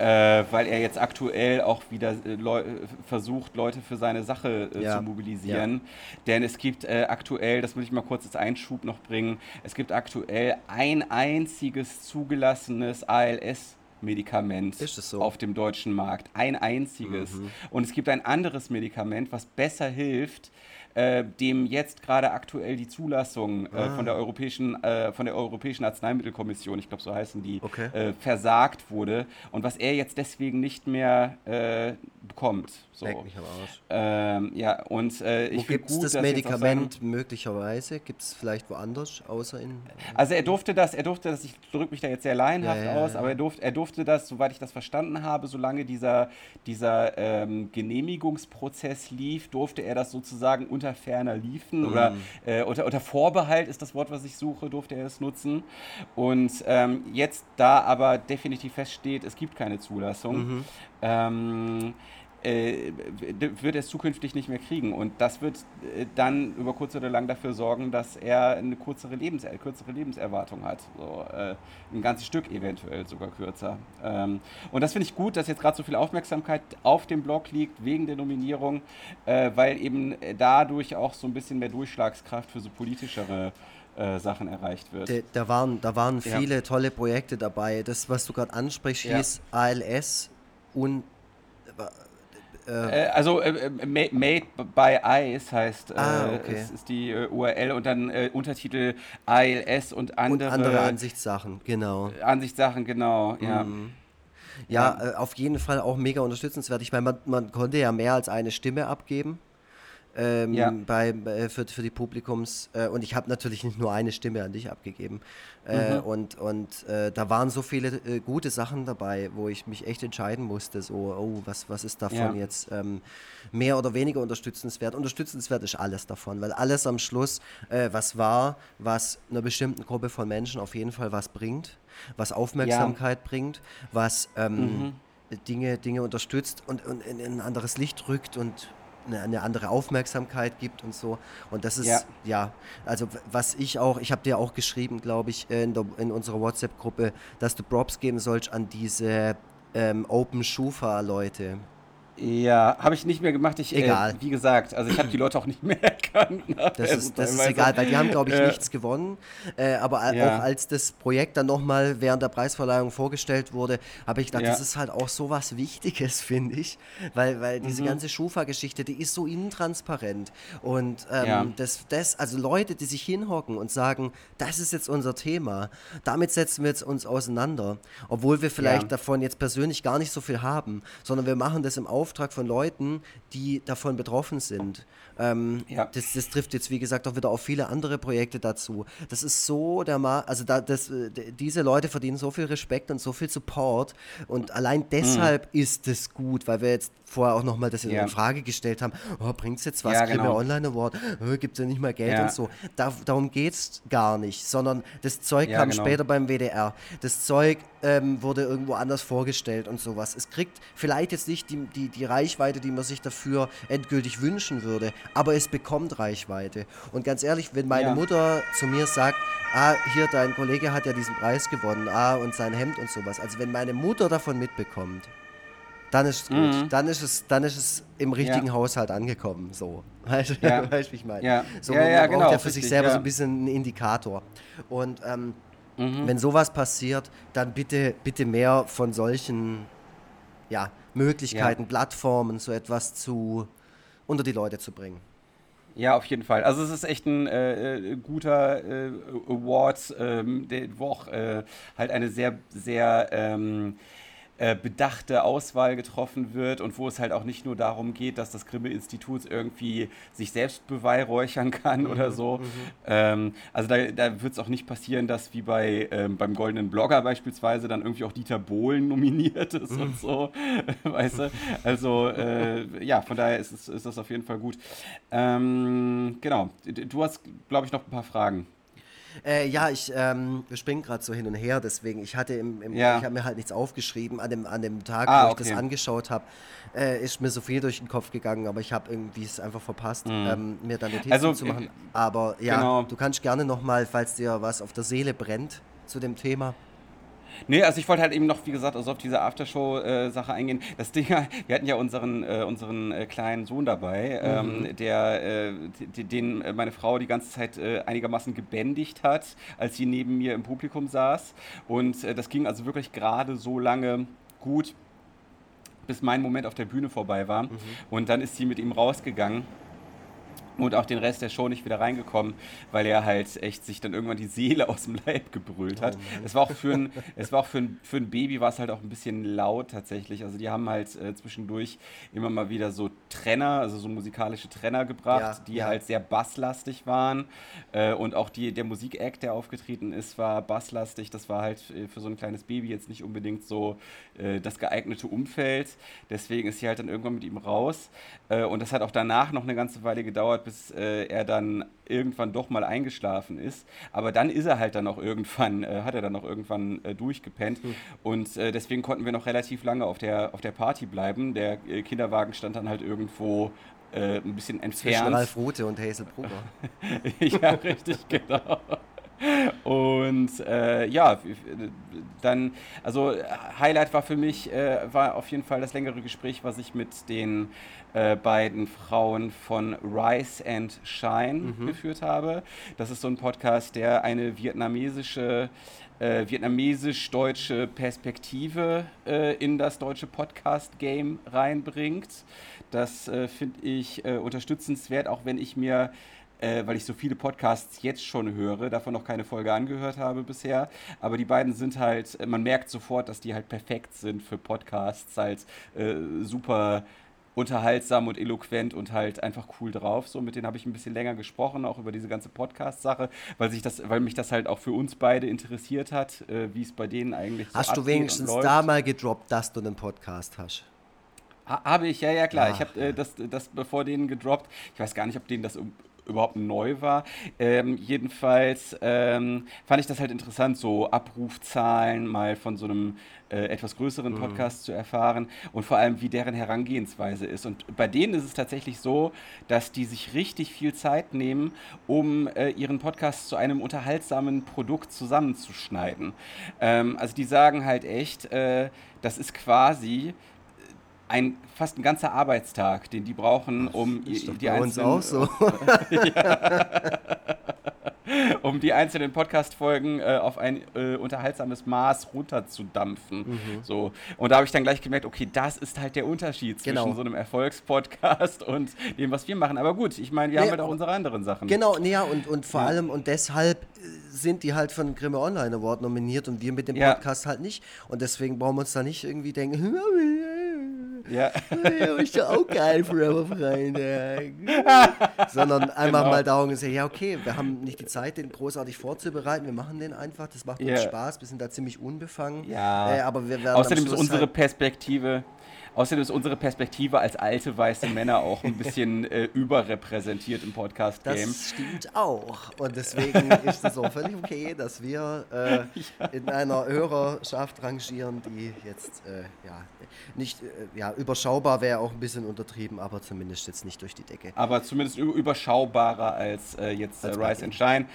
äh, weil er jetzt aktuell auch wieder äh, Leu versucht, Leute für seine Sache äh, ja. zu mobilisieren. Ja. Denn es gibt äh, aktuell, das will ich mal kurz als Einschub noch bringen, es gibt aktuell ein einziges zugelassenes ALS Medikament so? auf dem deutschen Markt. Ein einziges. Mhm. Und es gibt ein anderes Medikament, was besser hilft, äh, dem jetzt gerade aktuell die Zulassung äh, ah. von, der Europäischen, äh, von der Europäischen Arzneimittelkommission, ich glaube so heißen die, okay. Äh, versagt wurde und was er jetzt deswegen nicht mehr äh, bekommt. So. Leck mich am Arsch. Ähm, ja, und ich gibt es das Medikament sagen, möglicherweise? Gibt es vielleicht woanders, außer in... Also er durfte das, er durfte das, ich drücke mich da jetzt sehr laienhaft ja, ja, aus, aber er durfte, er durfte das, soweit ich das verstanden habe, solange dieser, dieser ähm, Genehmigungsprozess lief, durfte er das sozusagen unter ferner liefen mhm. oder äh, unter, unter Vorbehalt ist das Wort, was ich suche, durfte er es nutzen. Und ähm, jetzt, da aber definitiv feststeht, es gibt keine Zulassung, mhm. ähm, äh, wird er es zukünftig nicht mehr kriegen. Und das wird äh, dann über kurz oder lang dafür sorgen, dass er eine kürzere, Lebens kürzere Lebenserwartung hat. So, äh, ein ganzes Stück eventuell sogar kürzer. Ähm, und das finde ich gut, dass jetzt gerade so viel Aufmerksamkeit auf dem Blog liegt, wegen der Nominierung, äh, weil eben dadurch auch so ein bisschen mehr Durchschlagskraft für so politischere äh, Sachen erreicht wird. De, da waren, da waren viele ja. tolle Projekte dabei. Das, was du gerade ansprichst, hieß ja. ALS und äh, äh, also äh, äh Made by Ice heißt ah, okay. ist, ist, die URL und dann Untertitel ALS und andere, und andere Ansichtssachen, genau. Ansichtssachen, genau, ja. Mhm. Ja, ja. auf jeden Fall auch mega unterstützenswert. Ich meine, man, man konnte ja mehr als eine Stimme abgeben ähm, ja. bei, äh, für, für die Publikums. Äh, und ich habe natürlich nicht nur eine Stimme an dich abgegeben. Äh, mhm. Und, und äh, da waren so viele äh, gute Sachen dabei, wo ich mich echt entscheiden musste, so, oh, was, was ist davon ja. jetzt ähm, mehr oder weniger unterstützenswert? Unterstützenswert ist alles davon, weil alles am Schluss äh, was war, was einer bestimmten Gruppe von Menschen auf jeden Fall was bringt, was Aufmerksamkeit ja. bringt, was ähm, mhm. Dinge, Dinge unterstützt und, und in, in ein anderes Licht rückt und eine, eine, andere Aufmerksamkeit gibt und so. Und das ist, ja, ja also was ich auch, ich habe dir auch geschrieben, glaube ich, in, der, in unserer WhatsApp-Gruppe, dass du Props geben sollst an diese ähm, Open Schufa-Leute. Ja, habe ich nicht mehr gemacht. Ich, äh, egal. Äh, wie gesagt, also ich habe die Leute auch nicht mehr erkannt. Das ist, das ist egal, weil die haben, glaube ich, äh, nichts gewonnen. Äh, aber ja. auch als das Projekt dann nochmal während der Preisverleihung vorgestellt wurde, habe ich gedacht, ja. das ist halt auch so was Wichtiges, finde ich. Weil, weil diese mhm. ganze Schufa-Geschichte, die ist so intransparent. Und ähm, ja. das, das, also Leute, die sich hinhocken und sagen, das ist jetzt unser Thema, damit setzen wir jetzt uns auseinander. Obwohl wir vielleicht davon jetzt persönlich gar nicht so viel haben, sondern wir machen das im Auftrag Auftrag von Leuten, die davon betroffen sind. Ähm, ja. das, das, trifft jetzt, wie gesagt, auch wieder auf viele andere Projekte dazu. Das ist so der Ma also da, das, äh, diese Leute verdienen so viel Respekt und so viel Support und allein deshalb mhm. ist es gut, weil wir jetzt vorher auch nochmal das ja. in Frage gestellt haben, oh, bringt es jetzt was, ja, genau. Online Award, oh, gibt es ja nicht mehr Geld ja. und so. Da, darum geht es gar nicht, sondern das Zeug kam genau. später beim WDR. Das Zeug ähm, wurde irgendwo anders vorgestellt und sowas. Es kriegt vielleicht jetzt nicht die, die, die Reichweite, die man sich dafür endgültig wünschen würde. Aber es bekommt Reichweite. Und ganz ehrlich, wenn meine ja. Mutter zu mir sagt, ah, hier, dein Kollege hat ja diesen Preis gewonnen, ah, und sein Hemd und sowas. Also wenn meine Mutter davon mitbekommt, dann ist es gut. Mhm. Dann, ist es, dann ist es im richtigen ja. Haushalt angekommen. So. Weißt du, ja. weißt, wie ich meine? Ja, so, ja, ja, genau. ja für richtig, sich selber so ein bisschen einen Indikator. Und ähm, mhm. wenn sowas passiert, dann bitte, bitte mehr von solchen ja, Möglichkeiten, Plattformen, so etwas zu unter die Leute zu bringen. Ja, auf jeden Fall. Also es ist echt ein äh, äh guter äh, Award, ähm, der, wo auch äh, halt eine sehr, sehr ähm, äh, bedachte Auswahl getroffen wird und wo es halt auch nicht nur darum geht, dass das Grimme-Institut irgendwie sich selbst beweihräuchern kann mhm, oder so. Mhm. Ähm, also da, da wird es auch nicht passieren, dass wie bei ähm, beim Goldenen Blogger beispielsweise dann irgendwie auch Dieter Bohlen nominiert ist mhm. und so. weißt du? Also äh, ja, von daher ist, es, ist das auf jeden Fall gut. Ähm, genau. Du hast, glaube ich, noch ein paar Fragen. Äh, ja, ich ähm, springe gerade so hin und her, deswegen, ich hatte im, im ja. ich habe mir halt nichts aufgeschrieben an dem, an dem Tag, ah, wo okay. ich das angeschaut habe, äh, ist mir so viel durch den Kopf gegangen, aber ich habe irgendwie es einfach verpasst, mhm. ähm, mir dann Notizen also, zu machen. Aber ja, genau. du kannst gerne nochmal, falls dir was auf der Seele brennt zu dem Thema. Nee, also ich wollte halt eben noch, wie gesagt, also auf diese Aftershow-Sache eingehen. Das Ding, wir hatten ja unseren, äh, unseren äh, kleinen Sohn dabei, mhm. ähm, der, äh, den meine Frau die ganze Zeit äh, einigermaßen gebändigt hat, als sie neben mir im Publikum saß. Und äh, das ging also wirklich gerade so lange gut, bis mein Moment auf der Bühne vorbei war. Mhm. Und dann ist sie mit ihm rausgegangen und auch den Rest der Show nicht wieder reingekommen, weil er halt echt sich dann irgendwann die Seele aus dem Leib gebrüllt hat. Oh es war auch für ein, es war auch für ein, für ein Baby war es halt auch ein bisschen laut tatsächlich. Also die haben halt äh, zwischendurch immer mal wieder so Trenner, also so musikalische Trenner gebracht, ja, die ja. halt sehr basslastig waren. Äh, und auch die, der Musikact, der aufgetreten ist, war basslastig. Das war halt äh, für so ein kleines Baby jetzt nicht unbedingt so äh, das geeignete Umfeld. Deswegen ist sie halt dann irgendwann mit ihm raus. Äh, und das hat auch danach noch eine ganze Weile gedauert, bis äh, er dann irgendwann doch mal eingeschlafen ist. Aber dann ist er halt dann auch irgendwann, äh, hat er dann auch irgendwann äh, durchgepennt. Mhm. Und äh, deswegen konnten wir noch relativ lange auf der, auf der Party bleiben. Der äh, Kinderwagen stand dann halt irgendwo äh, ein bisschen entfernt. Zwischen Ralf Rute und Hazel Brugger. ja, richtig, genau. Und äh, ja, dann, also Highlight war für mich, äh, war auf jeden Fall das längere Gespräch, was ich mit den äh, beiden Frauen von Rise and Shine mhm. geführt habe. Das ist so ein Podcast, der eine vietnamesische äh, vietnamesisch-deutsche Perspektive äh, in das deutsche Podcast-Game reinbringt. Das äh, finde ich unterstützenswert, auch wenn ich mir äh, weil ich so viele Podcasts jetzt schon höre, davon noch keine Folge angehört habe bisher. Aber die beiden sind halt, man merkt sofort, dass die halt perfekt sind für Podcasts, halt äh, super unterhaltsam und eloquent und halt einfach cool drauf. So, mit denen habe ich ein bisschen länger gesprochen, auch über diese ganze Podcast-Sache, weil sich das, weil mich das halt auch für uns beide interessiert hat, äh, wie es bei denen eigentlich so Hast du wenigstens da mal gedroppt, dass du einen Podcast hast? Ha, habe ich, ja, ja, klar. Ach, ich habe äh, das, das bevor denen gedroppt. Ich weiß gar nicht, ob denen das überhaupt neu war. Ähm, jedenfalls ähm, fand ich das halt interessant, so Abrufzahlen mal von so einem äh, etwas größeren mhm. Podcast mhm. zu erfahren und vor allem, wie deren Herangehensweise ist. Und bei denen ist es tatsächlich so, dass die sich richtig viel Zeit nehmen, um äh, ihren Podcast zu einem unterhaltsamen Produkt zusammenzuschneiden. Ähm, also die sagen halt echt, äh, das ist quasi ein fast ein ganzer Arbeitstag, den die brauchen, um die, die uns auch so. um die einzelnen Podcast-Folgen äh, auf ein äh, unterhaltsames Maß runterzudampfen. Mhm. So. Und da habe ich dann gleich gemerkt, okay, das ist halt der Unterschied zwischen genau. so einem Erfolgspodcast und dem, was wir machen. Aber gut, ich meine, wir nee, haben halt auch unsere anderen Sachen. Genau, nee, ja, und, und vor ja. allem und deshalb äh, sind die halt von Grimme Online Award nominiert und wir mit dem Podcast ja. halt nicht. Und deswegen brauchen wir uns da nicht irgendwie denken, ja. ja ist ja auch geil, Forever Freitag. Sondern einfach genau. mal darum gesagt, ja, okay, wir haben nicht die Zeit, den großartig vorzubereiten, wir machen den einfach, das macht uns yeah. Spaß, wir sind da ziemlich unbefangen. Ja. Äh, aber wir werden Außerdem ist unsere halt Perspektive Außerdem ist unsere Perspektive als alte weiße Männer auch ein bisschen äh, überrepräsentiert im Podcast-Game. Das stimmt auch. Und deswegen ist es auch völlig okay, dass wir äh, ja. in einer Hörerschaft rangieren, die jetzt äh, ja, nicht äh, ja, überschaubar wäre auch ein bisschen untertrieben, aber zumindest jetzt nicht durch die Decke. Aber zumindest überschaubarer als äh, jetzt als Rise and Shine.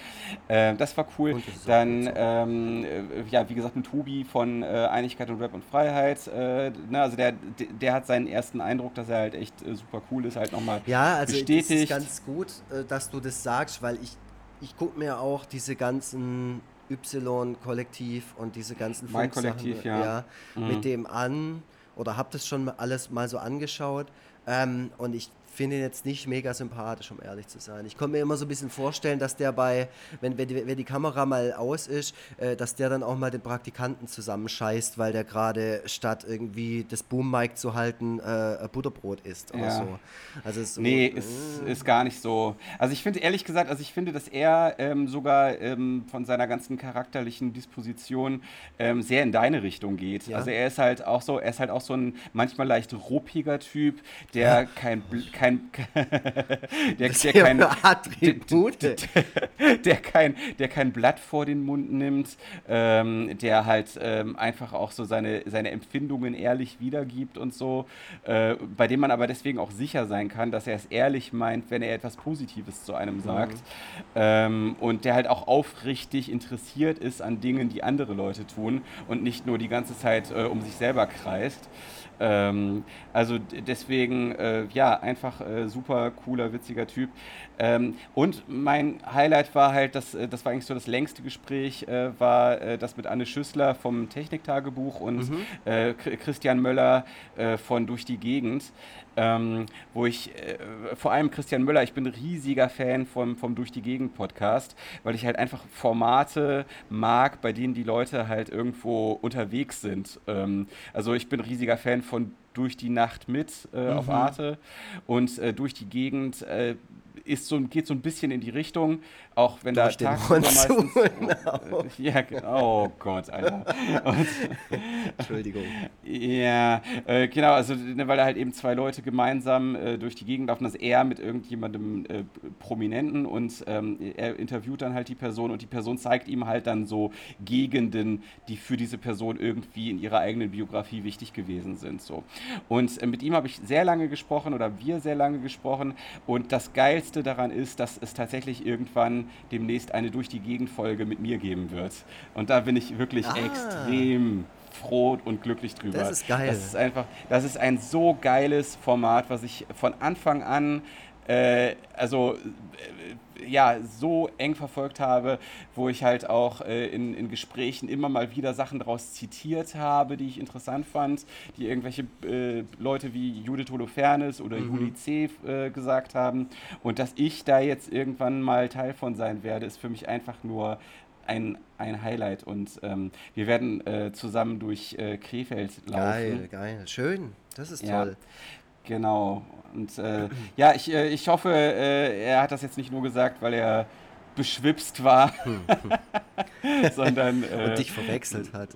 Äh, das war cool. Das Dann, ähm, ja, wie gesagt, mit Tobi von Einigkeit und Rap und Freiheit. Ne, also der, der hat seinen ersten Eindruck, dass er halt echt super cool ist, halt nochmal ja, also bestätigt. Ja, ist ganz gut, dass du das sagst, weil ich, ich gucke mir auch diese ganzen Y-Kollektiv und diese ganzen Mein Kollektiv, ja. ja mhm. mit dem an oder habe das schon alles mal so angeschaut ähm, und ich finde ihn jetzt nicht mega sympathisch, um ehrlich zu sein. Ich konnte mir immer so ein bisschen vorstellen, dass der bei, wenn, wenn, die, wenn die Kamera mal aus ist, äh, dass der dann auch mal den Praktikanten zusammenscheißt, weil der gerade statt irgendwie das Boom-Mic zu halten, äh, Butterbrot isst oder ja. so. Also so, nee, äh, ist, ist gar nicht so. Also ich finde, ehrlich gesagt, also ich finde, dass er ähm, sogar ähm, von seiner ganzen charakterlichen Disposition ähm, sehr in deine Richtung geht. Ja. Also er ist halt auch so, er ist halt auch so ein manchmal leicht ruppiger Typ, der ja. kein, kein kein der, der, kein, Attribute. Der, der, kein, der kein Blatt vor den Mund nimmt, ähm, der halt ähm, einfach auch so seine, seine Empfindungen ehrlich wiedergibt und so, äh, bei dem man aber deswegen auch sicher sein kann, dass er es ehrlich meint, wenn er etwas Positives zu einem sagt mhm. ähm, und der halt auch aufrichtig interessiert ist an Dingen, die andere Leute tun und nicht nur die ganze Zeit äh, um sich selber kreist. Ähm, also deswegen, äh, ja, einfach äh, super cooler, witziger Typ. Ähm, und mein Highlight war halt, das, äh, das war eigentlich so das längste Gespräch, äh, war äh, das mit Anne Schüssler vom Techniktagebuch und mhm. Äh, Christian Möller von Durch die Gegend ähm, wo ich äh, vor allem Christian Müller, ich bin riesiger Fan vom, vom Durch die Gegend Podcast, weil ich halt einfach Formate mag, bei denen die Leute halt irgendwo unterwegs sind. Ähm, also ich bin riesiger Fan von durch die Nacht mit äh, mhm. auf Arte und äh, durch die Gegend äh, ist so, geht so ein bisschen in die Richtung, auch wenn Durch da tagsüber meistens... Genau. ja, oh Gott, Alter. Und, Entschuldigung. Ja, äh, genau, also ne, weil da halt eben zwei Leute gemeinsam äh, durch die Gegend laufen, also er mit irgendjemandem äh, Prominenten und ähm, er interviewt dann halt die Person und die Person zeigt ihm halt dann so Gegenden, die für diese Person irgendwie in ihrer eigenen Biografie wichtig gewesen sind. So. Und äh, mit ihm habe ich sehr lange gesprochen oder wir sehr lange gesprochen und das Geilste daran ist, dass es tatsächlich irgendwann demnächst eine Durch die Gegend-Folge mit mir geben wird. Und da bin ich wirklich ah. extrem froh und glücklich drüber. Das ist geil. Das ist einfach, das ist ein so geiles Format, was ich von Anfang an, äh, also äh, ja, so eng verfolgt habe, wo ich halt auch äh, in, in Gesprächen immer mal wieder Sachen daraus zitiert habe, die ich interessant fand, die irgendwelche äh, Leute wie Judith Holofernes oder mhm. Juli C. Äh, gesagt haben. Und dass ich da jetzt irgendwann mal Teil von sein werde, ist für mich einfach nur ein, ein Highlight. Und ähm, wir werden äh, zusammen durch äh, Krefeld laufen. Geil, geil. Schön. Das ist ja. toll. Genau. Und äh, ja, ich, äh, ich hoffe, äh, er hat das jetzt nicht nur gesagt, weil er beschwipst war, sondern. Äh, und dich verwechselt hat.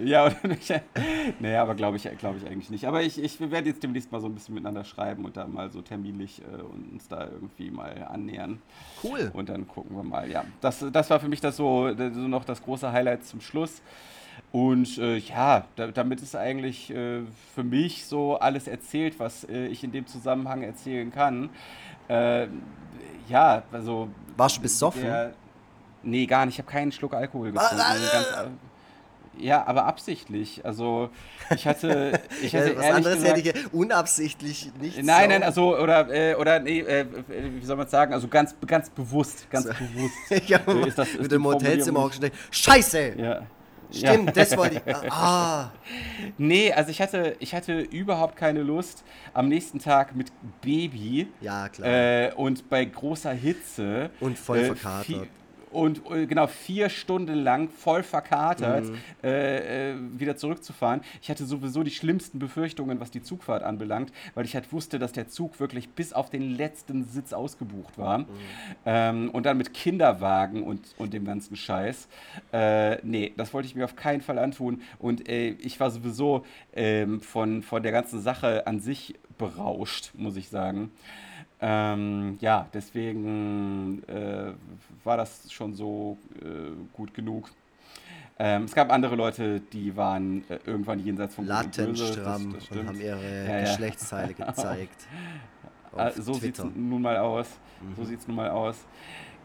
Äh, ja, oder nicht? naja, aber glaube ich, glaub ich eigentlich nicht. Aber ich, ich werde jetzt demnächst mal so ein bisschen miteinander schreiben und da mal so terminlich äh, uns da irgendwie mal annähern. Cool. Und dann gucken wir mal. Ja, das, das war für mich das so, so noch das große Highlight zum Schluss. Und äh, ja, da, damit ist eigentlich äh, für mich so alles erzählt, was äh, ich in dem Zusammenhang erzählen kann. Äh, ja, also. Warst du besoffen? Der, nee, gar nicht. Ich habe keinen Schluck Alkohol getrunken. Also ganz, ja, aber absichtlich. Also ich hatte, ich hatte was anderes gesagt, hätte ich unabsichtlich nicht. Nein, nein, also oder äh, oder nee, äh, wie soll man sagen? Also ganz ganz bewusst, ganz so. bewusst. ich habe ist das, ist mit dem Hotelzimmer auch gedacht. Scheiße. Ja. Stimmt, ja. das wollte ich. Ah. Nee, also ich hatte, ich hatte überhaupt keine Lust am nächsten Tag mit Baby. Ja, klar. Äh, und bei großer Hitze. Und voll äh, verkatert. Und äh, genau vier Stunden lang voll verkatert mhm. äh, äh, wieder zurückzufahren. Ich hatte sowieso die schlimmsten Befürchtungen, was die Zugfahrt anbelangt, weil ich halt wusste, dass der Zug wirklich bis auf den letzten Sitz ausgebucht war. Mhm. Ähm, und dann mit Kinderwagen und, und dem ganzen Scheiß. Äh, nee, das wollte ich mir auf keinen Fall antun. Und äh, ich war sowieso ähm, von, von der ganzen Sache an sich berauscht, muss ich sagen. Ähm, ja, deswegen äh, war das schon so äh, gut genug. Ähm, es gab andere Leute, die waren äh, irgendwann jenseits von Latent stramm das, das und haben ihre ja, Geschlechtsteile gezeigt. Ah, so sieht es nun mal aus. Mhm. So sieht nun mal aus.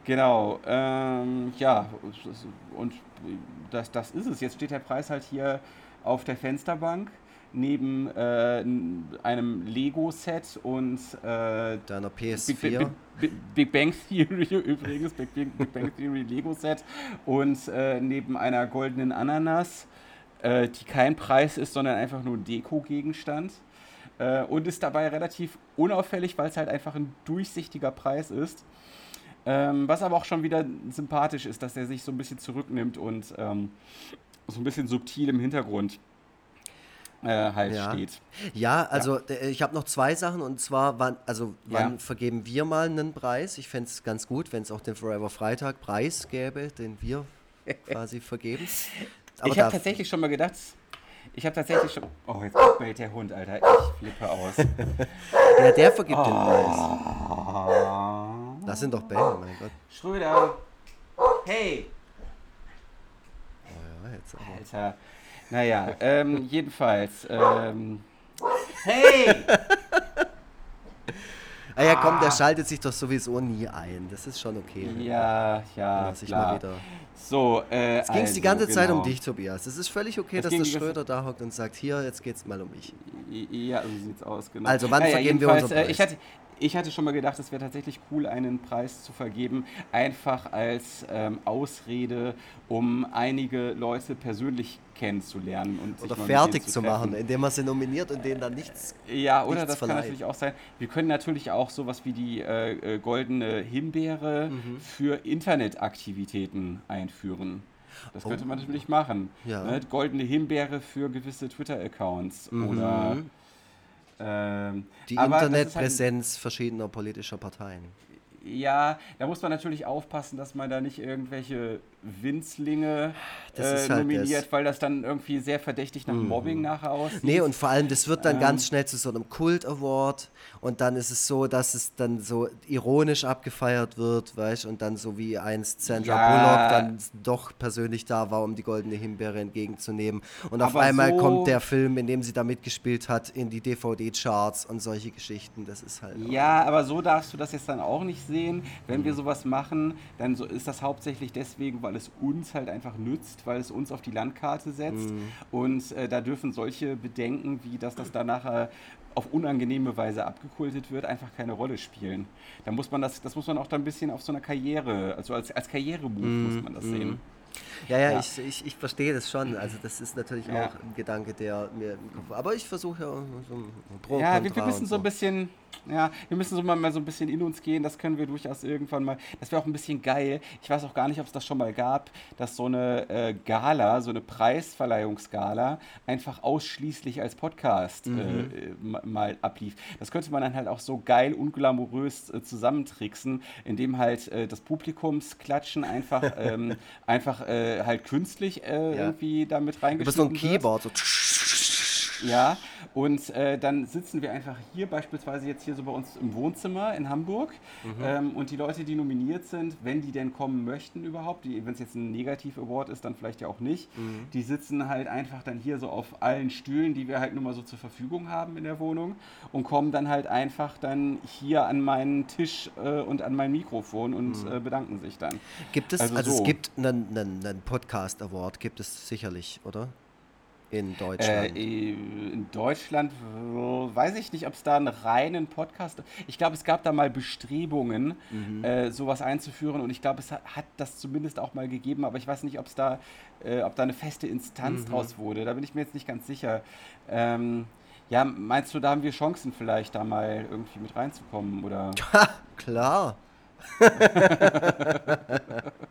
Genau, ähm, ja, und das, das ist es. Jetzt steht der Preis halt hier auf der Fensterbank neben äh, einem Lego-Set und äh, deiner PS4. Big, Big, Bang Theory übrigens, Big, Big Bang Theory Lego-Set und äh, neben einer goldenen Ananas, äh, die kein Preis ist, sondern einfach nur ein Deko-Gegenstand. Äh, und ist dabei relativ unauffällig, weil es halt einfach ein durchsichtiger Preis ist. Ähm, was aber auch schon wieder sympathisch ist, dass er sich so ein bisschen zurücknimmt und ähm, so ein bisschen subtil im Hintergrund äh, halt ja. steht. Ja, also ja. ich habe noch zwei Sachen und zwar, wann, also wann ja. vergeben wir mal einen Preis? Ich fände es ganz gut, wenn es auch den Forever Freitag Preis gäbe, den wir quasi vergeben. Aber ich habe tatsächlich schon mal gedacht, ich habe tatsächlich schon. Oh, jetzt bellt der Hund, Alter. Ich flippe aus. ja, der vergibt oh. den Preis. Das sind doch Bälle, mein Gott. Schröder. Hey. Oh ja. Alter. Naja, ähm, jedenfalls. Ähm, hey! ah ja, komm, der ah. schaltet sich doch sowieso nie ein. Das ist schon okay. Ja, ja. Lass ich mal wieder. So, äh, Jetzt ging es also, die ganze Zeit um genau. dich, Tobias. Es ist völlig okay, das dass der Schröder da hockt und sagt, hier, jetzt geht's mal um mich. Ja, so sieht's aus, genau. Also, wann naja, vergeben wir unseren Preis? Äh, ich hatte, ich hatte schon mal gedacht, es wäre tatsächlich cool, einen Preis zu vergeben, einfach als ähm, Ausrede, um einige Leute persönlich kennenzulernen und oder fertig zu, zu machen, indem man sie nominiert und denen dann nichts. Ja, oder nichts das verleiht. kann natürlich auch sein. Wir können natürlich auch sowas wie die äh, äh, goldene Himbeere mhm. für Internetaktivitäten einführen. Das könnte oh. man natürlich machen. Ja. Ne? Goldene Himbeere für gewisse Twitter-Accounts mhm. oder ähm, die Internetpräsenz halt, verschiedener politischer Parteien. Ja, da muss man natürlich aufpassen, dass man da nicht irgendwelche Winzlinge äh, halt nominiert, das. weil das dann irgendwie sehr verdächtig nach mhm. Mobbing nachher aussieht. Nee, und vor allem, das wird dann ähm. ganz schnell zu so einem Kult-Award und dann ist es so, dass es dann so ironisch abgefeiert wird, weißt und dann so wie einst Sandra ja. Bullock dann doch persönlich da war, um die goldene Himbeere entgegenzunehmen. Und auf einmal so kommt der Film, in dem sie da mitgespielt hat, in die DVD-Charts und solche Geschichten. Das ist halt. Ja, aber so darfst du das jetzt dann auch nicht sehen. Wenn mhm. wir sowas machen, dann so ist das hauptsächlich deswegen, weil weil es uns halt einfach nützt, weil es uns auf die Landkarte setzt. Mhm. Und äh, da dürfen solche Bedenken, wie dass das dann nachher auf unangenehme Weise abgekultet wird, einfach keine Rolle spielen. Da muss man das, das muss man auch dann ein bisschen auf so einer Karriere, also als, als Karrieremove mhm. muss man das sehen. Ja, ja, ja. Ich, ich, ich verstehe das schon. Also das ist natürlich ja. auch ein Gedanke, der mir im Kopf. Aber ich versuche ja so ein Pro Ja, wir, wir müssen so ein bisschen, ja, wir müssen so mal, mal so ein bisschen in uns gehen. Das können wir durchaus irgendwann mal. Das wäre auch ein bisschen geil. Ich weiß auch gar nicht, ob es das schon mal gab, dass so eine äh, Gala, so eine Preisverleihungsgala, einfach ausschließlich als Podcast mhm. äh, mal ablief. Das könnte man dann halt auch so geil und glamourös äh, zusammentricksen, indem halt äh, das Publikumsklatschen einfach, ähm, einfach äh, halt künstlich äh, ja. irgendwie damit reingeschrieben wird. so ein Keyboard, so ja, und äh, dann sitzen wir einfach hier, beispielsweise jetzt hier so bei uns im Wohnzimmer in Hamburg. Mhm. Ähm, und die Leute, die nominiert sind, wenn die denn kommen möchten überhaupt, wenn es jetzt ein Negativ-Award ist, dann vielleicht ja auch nicht, mhm. die sitzen halt einfach dann hier so auf allen Stühlen, die wir halt nur mal so zur Verfügung haben in der Wohnung und kommen dann halt einfach dann hier an meinen Tisch äh, und an mein Mikrofon und mhm. äh, bedanken sich dann. Gibt es, also, also so. es gibt einen, einen, einen Podcast-Award, gibt es sicherlich, oder? In Deutschland? Äh, in Deutschland weiß ich nicht, ob es da einen reinen Podcast. Ich glaube, es gab da mal Bestrebungen, mhm. äh, sowas einzuführen und ich glaube, es hat, hat, das zumindest auch mal gegeben, aber ich weiß nicht, ob es da, äh, ob da eine feste Instanz mhm. draus wurde. Da bin ich mir jetzt nicht ganz sicher. Ähm, ja, meinst du, da haben wir Chancen vielleicht da mal irgendwie mit reinzukommen oder? Klar.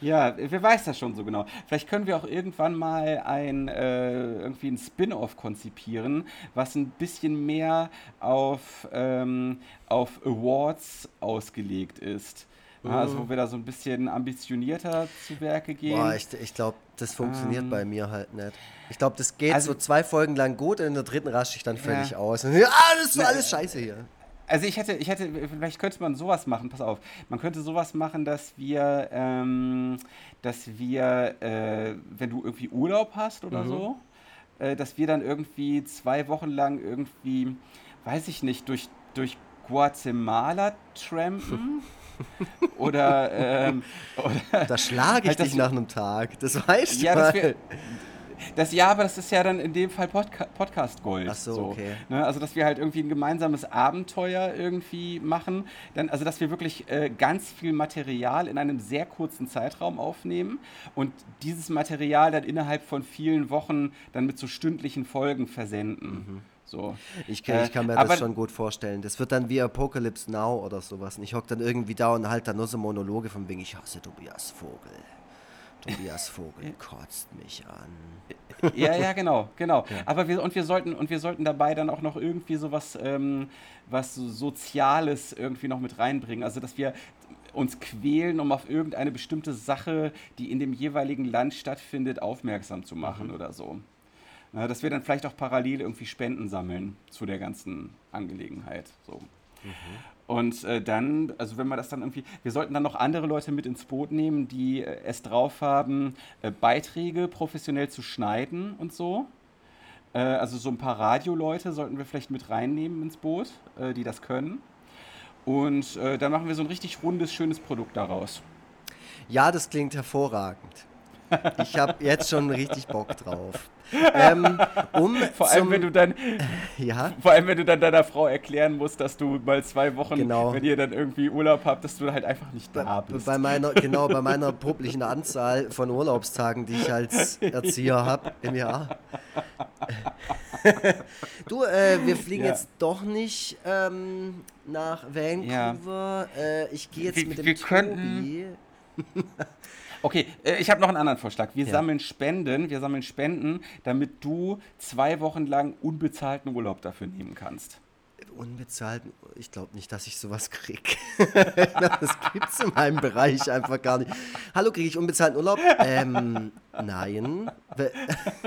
ja, wer weiß das schon so genau. Vielleicht können wir auch irgendwann mal ein äh, irgendwie ein Spin-off konzipieren, was ein bisschen mehr auf, ähm, auf Awards ausgelegt ist. Mhm. Also wo wir da so ein bisschen ambitionierter zu Werke gehen. Boah, ich, ich glaube, das funktioniert ähm, bei mir halt nicht. Ich glaube, das geht also, so zwei Folgen lang gut und in der dritten rasche ich dann völlig ja. aus. Und, ah, das ist so alles scheiße hier. Also ich hätte, ich hätte, vielleicht könnte man sowas machen, pass auf, man könnte sowas machen, dass wir, ähm, dass wir, äh, wenn du irgendwie Urlaub hast oder mhm. so, äh, dass wir dann irgendwie zwei Wochen lang irgendwie, weiß ich nicht, durch, durch Guatemala trampen. oder, ähm, oder. Da schlage ich halt, dich nach einem Tag, das weißt du. Ja, mal. Wir, das, ja, aber das ist ja dann in dem Fall Podca Podcast Gold. Ach so, so okay. Ne? Also, dass wir halt irgendwie ein gemeinsames Abenteuer irgendwie machen. Dann, also, dass wir wirklich äh, ganz viel Material in einem sehr kurzen Zeitraum aufnehmen und dieses Material dann innerhalb von vielen Wochen dann mit so stündlichen Folgen versenden. Mhm. So. Ich, kann, ich kann mir äh, das schon gut vorstellen. Das wird dann wie Apocalypse Now oder sowas. Und ich hocke dann irgendwie da und halt dann nur so Monologe von wegen, ich hasse Tobias Vogel. Tobias Vogel kotzt mich an. Ja, ja, genau, genau. Ja. Aber wir und wir sollten und wir sollten dabei dann auch noch irgendwie sowas, ähm, was Soziales irgendwie noch mit reinbringen. Also dass wir uns quälen, um auf irgendeine bestimmte Sache, die in dem jeweiligen Land stattfindet, aufmerksam zu machen mhm. oder so. Na, dass wir dann vielleicht auch parallel irgendwie Spenden sammeln zu der ganzen Angelegenheit. So. Mhm. Und äh, dann, also wenn man das dann irgendwie, wir sollten dann noch andere Leute mit ins Boot nehmen, die äh, es drauf haben, äh, Beiträge professionell zu schneiden und so. Äh, also so ein paar Radioleute sollten wir vielleicht mit reinnehmen ins Boot, äh, die das können. Und äh, dann machen wir so ein richtig rundes, schönes Produkt daraus. Ja, das klingt hervorragend. Ich habe jetzt schon richtig Bock drauf. Ähm, um vor allem, wenn du dann, ja? vor allem, wenn du dann deiner Frau erklären musst, dass du mal zwei Wochen, genau. wenn ihr dann irgendwie Urlaub habt, dass du halt einfach nicht da bist. Bei meiner, genau, bei meiner publiken Anzahl von Urlaubstagen, die ich als Erzieher habe im Jahr. du, äh, wir fliegen ja. jetzt doch nicht ähm, nach Vancouver. Ja. Äh, ich gehe jetzt wir, mit dem wir Tobi. Könnten Okay, äh, ich habe noch einen anderen Vorschlag. Wir ja. sammeln Spenden, wir sammeln Spenden, damit du zwei Wochen lang unbezahlten Urlaub dafür nehmen kannst. Unbezahlten, ich glaube nicht, dass ich sowas kriege. das gibt es in meinem Bereich einfach gar nicht. Hallo, kriege ich unbezahlten Urlaub? Ähm, nein. Wer,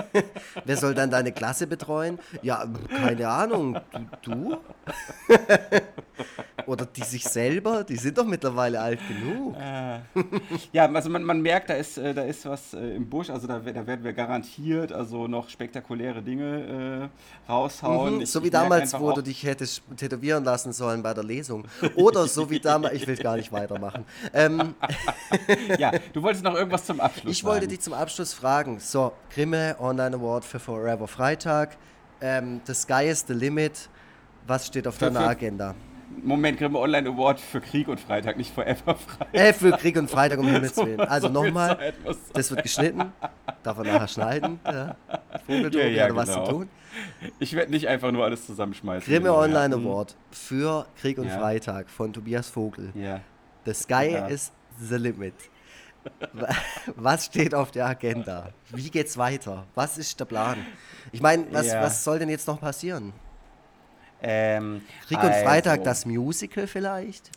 wer, soll dann deine Klasse betreuen? Ja, keine Ahnung. Du? du? Oder die sich selber, die sind doch mittlerweile alt genug. Äh, ja, also man, man merkt, da ist, äh, da ist was äh, im Busch, also da, da werden wir garantiert also noch spektakuläre Dinge äh, raushauen. Mhm, ich, so wie damals, wo du dich hättest tätowieren lassen sollen bei der Lesung. Oder so wie damals, ich will gar nicht weitermachen. Ähm, ja, du wolltest noch irgendwas zum Abschluss Ich wollte dich zum Abschluss fragen. So, Grimme Online Award für Forever Freitag. Ähm, the Sky is the Limit. Was steht auf deiner Agenda? Moment, Grimme Online Award für Krieg und Freitag, nicht Forever Freitag. Äh, für Krieg und Freitag, um Himmels Willen. Also so nochmal, das wird geschnitten, darf man nachher schneiden, ja. Vogeltobi ja, ja, oder was genau. zu tun. Ich werde nicht einfach nur alles zusammenschmeißen. Grimme Online Award für Krieg und ja. Freitag von Tobias Vogel. Ja. The Sky ja. is the limit. Was steht auf der Agenda? Wie geht's weiter? Was ist der Plan? Ich meine, was, was soll denn jetzt noch passieren? Ähm, Rick und also, Freitag, das Musical vielleicht?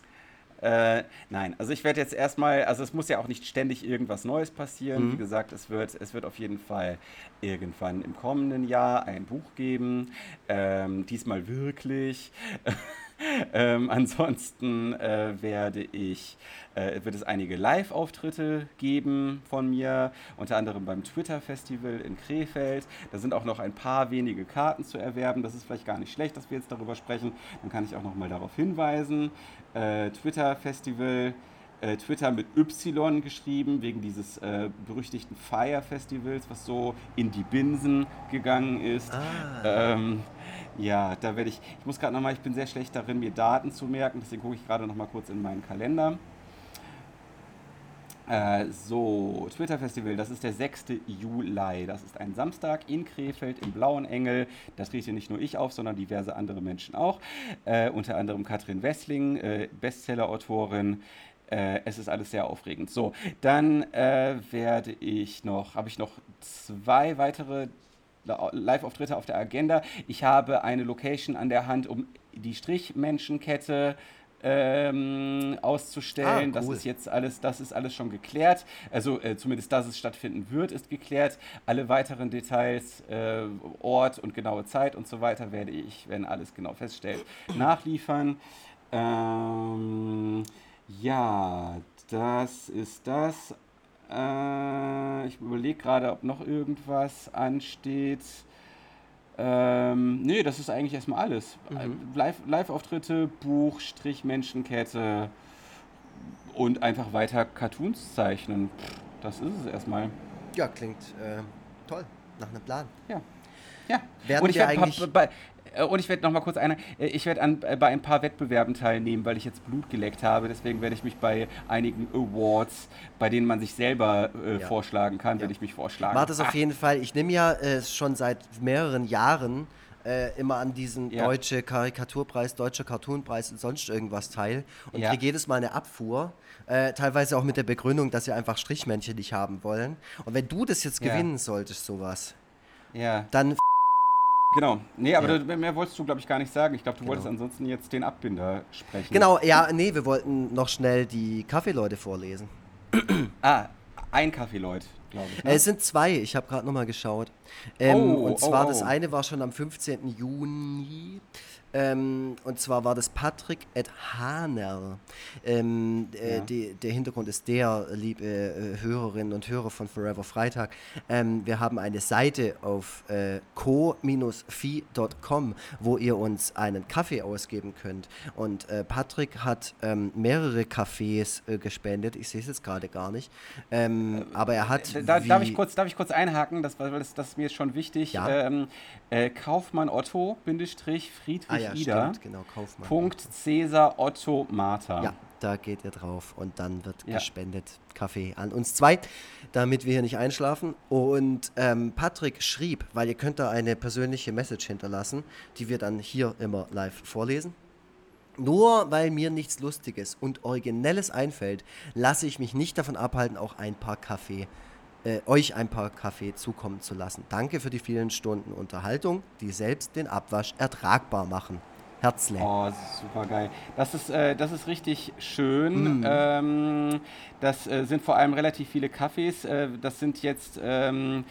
Äh, nein, also ich werde jetzt erstmal, also es muss ja auch nicht ständig irgendwas Neues passieren. Mhm. Wie gesagt, es wird, es wird auf jeden Fall irgendwann im kommenden Jahr ein Buch geben. Ähm, diesmal wirklich. ähm, ansonsten äh, werde ich, äh, wird es einige Live-Auftritte geben von mir, unter anderem beim Twitter-Festival in Krefeld. Da sind auch noch ein paar wenige Karten zu erwerben. Das ist vielleicht gar nicht schlecht, dass wir jetzt darüber sprechen. Dann kann ich auch noch mal darauf hinweisen. Äh, Twitter-Festival. Äh, Twitter mit Y geschrieben, wegen dieses äh, berüchtigten Fire Festivals, was so in die Binsen gegangen ist. Ah. Ähm, ja, da werde ich, ich muss gerade nochmal, ich bin sehr schlecht darin, mir Daten zu merken, deswegen gucke ich gerade nochmal kurz in meinen Kalender. Äh, so, Twitter Festival, das ist der 6. Juli. Das ist ein Samstag in Krefeld im Blauen Engel. Das trete nicht nur ich auf, sondern diverse andere Menschen auch. Äh, unter anderem Katrin Wessling, äh, Bestseller-Autorin. Äh, es ist alles sehr aufregend. So, dann äh, werde ich noch, habe ich noch zwei weitere Live-Auftritte auf der Agenda. Ich habe eine Location an der Hand, um die Strichmenschenkette ähm, auszustellen. Ah, cool. Das ist jetzt alles, das ist alles schon geklärt. Also äh, zumindest, dass es stattfinden wird, ist geklärt. Alle weiteren Details, äh, Ort und genaue Zeit und so weiter werde ich, wenn alles genau feststellt, nachliefern. Ähm, ja, das ist das. Äh, ich überlege gerade, ob noch irgendwas ansteht. Ähm, nee, das ist eigentlich erstmal alles. Mhm. Live-Auftritte, Buch, Strich, Menschenkette und einfach weiter Cartoons zeichnen. Das ist es erstmal. Ja, klingt äh, toll. Nach einem Plan. Ja. Ja. Werden und ich wir eigentlich... Bei, und ich werde noch mal kurz eine, äh, ich werde äh, bei ein paar Wettbewerben teilnehmen, weil ich jetzt Blut geleckt habe. Deswegen werde ich mich bei einigen Awards, bei denen man sich selber äh, ja. vorschlagen kann, ja. werde ich mich vorschlagen. Macht es auf jeden Fall. Ich nehme ja äh, schon seit mehreren Jahren äh, immer an diesen ja. deutsche Karikaturpreis, deutscher Cartoonpreis und sonst irgendwas teil und ja. kriege jedes Mal eine Abfuhr. Äh, teilweise auch mit der Begründung, dass sie einfach Strichmännchen nicht haben wollen. Und wenn du das jetzt gewinnen solltest, sowas, ja. dann Genau. Nee, aber ja. du, mehr wolltest du, glaube ich, gar nicht sagen. Ich glaube, du genau. wolltest ansonsten jetzt den Abbinder sprechen. Genau, ja, nee, wir wollten noch schnell die Kaffeeleute vorlesen. ah, ein Kaffeeleut, glaube ich. Ne? Es sind zwei, ich habe gerade nochmal geschaut. Ähm, oh, und zwar, oh, oh. das eine war schon am 15. Juni. Ähm, und zwar war das Patrick Ed Haner. Ähm, äh, die, der Hintergrund ist der, liebe äh, Hörerinnen und Hörer von Forever Freitag. Ähm, wir haben eine Seite auf äh, co-fi.com, wo ihr uns einen Kaffee ausgeben könnt. Und äh, Patrick hat ähm, mehrere Kaffees gespendet. Ich sehe es jetzt gerade gar nicht. Ähm, aber er hat. Da, darf, ich kurz, darf ich kurz einhaken? Das, das, das ist mir schon wichtig. Ja. Ähm, äh, Kaufmann Otto, Friedrich ah, ja, Ida. Stimmt, genau, Kaufmann. Punkt Cäsar Otto Martha. Ja, da geht ihr drauf und dann wird ja. gespendet Kaffee an uns zwei, damit wir hier nicht einschlafen. Und ähm, Patrick schrieb, weil ihr könnt da eine persönliche Message hinterlassen, die wir dann hier immer live vorlesen. Nur weil mir nichts Lustiges und Originelles einfällt, lasse ich mich nicht davon abhalten, auch ein paar Kaffee äh, euch ein paar Kaffee zukommen zu lassen. Danke für die vielen Stunden Unterhaltung, die selbst den Abwasch ertragbar machen. Herzlich. Oh, super geil. Das ist, äh, das ist richtig schön. Mm. Ähm, das äh, sind vor allem relativ viele Kaffees. Äh, das sind jetzt ähm,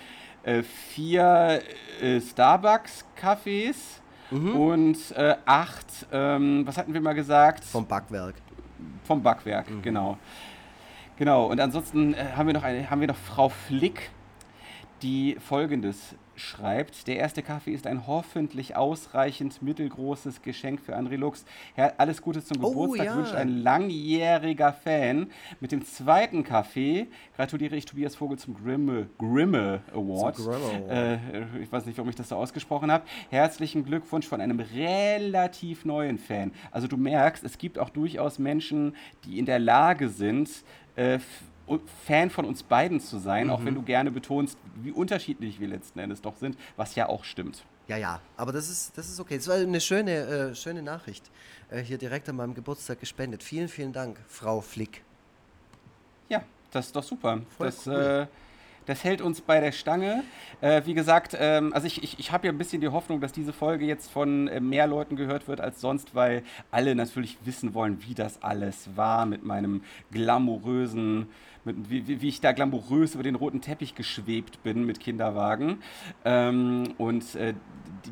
äh, vier äh, Starbucks-Kaffees mhm. und acht, ähm, was hatten wir mal gesagt? Vom Backwerk. Vom Backwerk, mhm. genau. Genau, und ansonsten äh, haben, wir noch eine, haben wir noch Frau Flick, die folgendes schreibt: Der erste Kaffee ist ein hoffentlich ausreichend mittelgroßes Geschenk für André Lux. Ja, alles Gute zum oh, Geburtstag ja. wünscht ein langjähriger Fan. Mit dem zweiten Kaffee gratuliere ich Tobias Vogel zum Grimme, Grimme Award. Äh, ich weiß nicht, warum ich das so ausgesprochen habe. Herzlichen Glückwunsch von einem relativ neuen Fan. Also du merkst, es gibt auch durchaus Menschen, die in der Lage sind, äh, Fan von uns beiden zu sein, mhm. auch wenn mhm. du gerne betonst, wie unterschiedlich wir letzten Endes doch sind, was ja auch stimmt. Ja, ja, aber das ist, das ist okay. Das war eine schöne, äh, schöne Nachricht. Äh, hier direkt an meinem Geburtstag gespendet. Vielen, vielen Dank, Frau Flick. Ja, das ist doch super. Voll das, cool. äh, das hält uns bei der Stange. Äh, wie gesagt, ähm, also ich, ich, ich habe ja ein bisschen die Hoffnung, dass diese Folge jetzt von äh, mehr Leuten gehört wird als sonst, weil alle natürlich wissen wollen, wie das alles war mit meinem glamourösen, mit, wie, wie ich da glamourös über den roten Teppich geschwebt bin mit Kinderwagen. Ähm, und äh,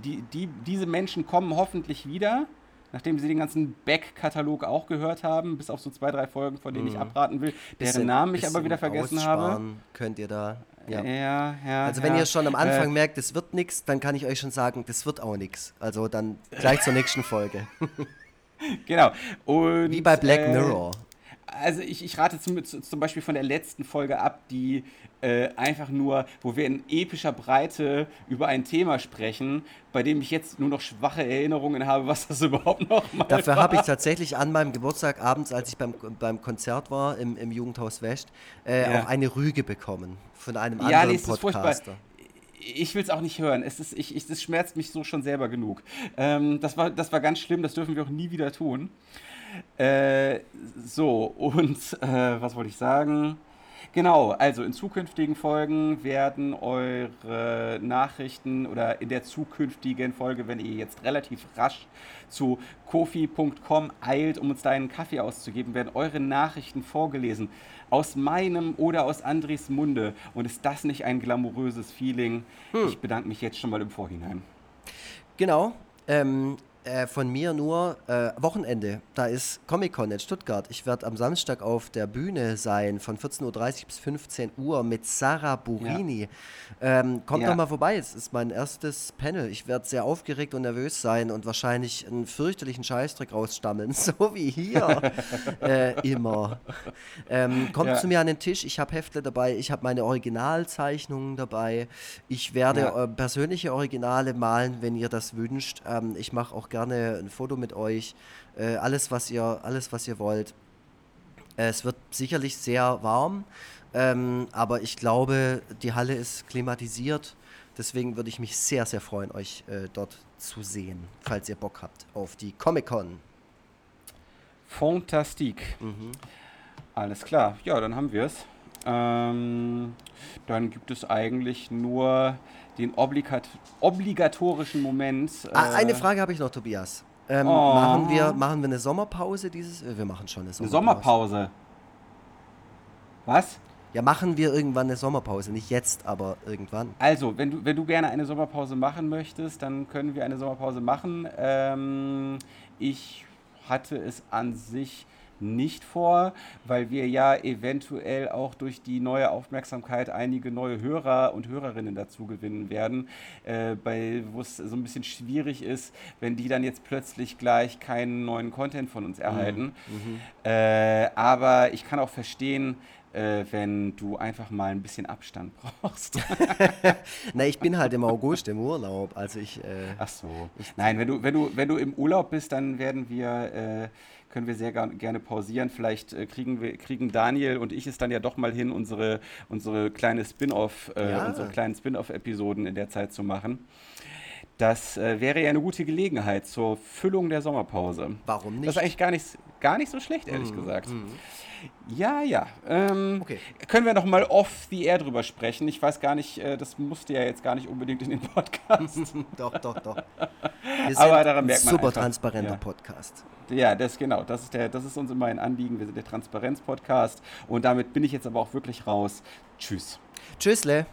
die, die, diese Menschen kommen hoffentlich wieder nachdem sie den ganzen Back-Katalog auch gehört haben, bis auf so zwei, drei Folgen, von denen mhm. ich abraten will, bisschen, deren Namen ich aber wieder vergessen habe. Könnt ihr da. Ja, ja. ja also, wenn ihr schon am Anfang äh, merkt, es wird nichts, dann kann ich euch schon sagen, das wird auch nichts. Also, dann gleich zur nächsten Folge. genau. Und, Wie bei Black äh, Mirror also ich, ich rate zum, zum Beispiel von der letzten Folge ab, die äh, einfach nur, wo wir in epischer Breite über ein Thema sprechen, bei dem ich jetzt nur noch schwache Erinnerungen habe, was das überhaupt noch mal Dafür habe ich tatsächlich an meinem Geburtstag abends, als ich beim, beim Konzert war im, im Jugendhaus West, äh, ja. auch eine Rüge bekommen von einem ja, anderen nee, Podcaster ich will es auch nicht hören. Es, ist, ich, ich, das schmerzt mich so schon selber genug. Ähm, das, war, das war ganz schlimm, das dürfen wir auch nie wieder tun. Äh, so, und äh, was wollte ich sagen? Genau, also in zukünftigen Folgen werden eure Nachrichten oder in der zukünftigen Folge, wenn ihr jetzt relativ rasch zu kofi.com eilt, um uns da einen Kaffee auszugeben, werden eure Nachrichten vorgelesen. Aus meinem oder aus Andres Munde. Und ist das nicht ein glamouröses Feeling? Hm. Ich bedanke mich jetzt schon mal im Vorhinein. Genau. Ähm, äh, von mir nur äh, Wochenende. Da ist Comic-Con in Stuttgart. Ich werde am Samstag auf der Bühne sein, von 14.30 Uhr bis 15 Uhr mit Sarah Burini. Ja. Ähm, kommt ja. doch mal vorbei, es ist mein erstes Panel. Ich werde sehr aufgeregt und nervös sein und wahrscheinlich einen fürchterlichen Scheißdreck rausstammeln, so wie hier äh, immer. Ähm, kommt ja. zu mir an den Tisch, ich habe Hefte dabei, ich habe meine Originalzeichnungen dabei. Ich werde äh, persönliche Originale malen, wenn ihr das wünscht. Ähm, ich mache auch gerne ein Foto mit euch. Äh, alles, was ihr, alles, was ihr wollt. Äh, es wird sicherlich sehr warm, ähm, aber ich glaube, die Halle ist klimatisiert. Deswegen würde ich mich sehr, sehr freuen, euch äh, dort zu sehen, falls ihr Bock habt auf die Comic-Con. Fantastique. Mhm. Alles klar. Ja, dann haben wir es. Ähm, dann gibt es eigentlich nur den obligat obligatorischen Moment. Ah, äh eine Frage habe ich noch, Tobias. Ähm, oh. machen, wir, machen wir eine Sommerpause dieses? Äh, wir machen schon eine Sommerpause. Eine Sommerpause. Was? Ja, machen wir irgendwann eine Sommerpause. Nicht jetzt, aber irgendwann. Also, wenn du, wenn du gerne eine Sommerpause machen möchtest, dann können wir eine Sommerpause machen. Ähm, ich hatte es an sich nicht vor, weil wir ja eventuell auch durch die neue Aufmerksamkeit einige neue Hörer und Hörerinnen dazu gewinnen werden, äh, wo es so ein bisschen schwierig ist, wenn die dann jetzt plötzlich gleich keinen neuen Content von uns erhalten. Mhm. Äh, aber ich kann auch verstehen, äh, wenn du einfach mal ein bisschen Abstand brauchst. Na, ich bin halt im August im Urlaub, also ich. Äh, Ach so. Nein, wenn du, wenn du, wenn du im Urlaub bist, dann werden wir äh, können wir sehr gerne pausieren. Vielleicht äh, kriegen, wir, kriegen Daniel und ich es dann ja doch mal hin, unsere, unsere kleine Spin-off, äh, ja. unsere kleinen Spin-off-Episoden in der Zeit zu machen. Das äh, wäre ja eine gute Gelegenheit zur Füllung der Sommerpause. Warum nicht? Das ist eigentlich gar nicht, gar nicht so schlecht, ehrlich mm, gesagt. Mm. Ja, ja. Ähm, okay. Können wir noch mal off the air drüber sprechen? Ich weiß gar nicht, äh, das musste ja jetzt gar nicht unbedingt in den Podcast. doch, doch, doch. Wir sind Aber daran merkt man super einfach, transparenter ja. Podcast. Ja, das genau. Das ist, der, das ist uns immer ein Anliegen. Wir sind der Transparenz-Podcast. Und damit bin ich jetzt aber auch wirklich raus. Tschüss. Tschüssle.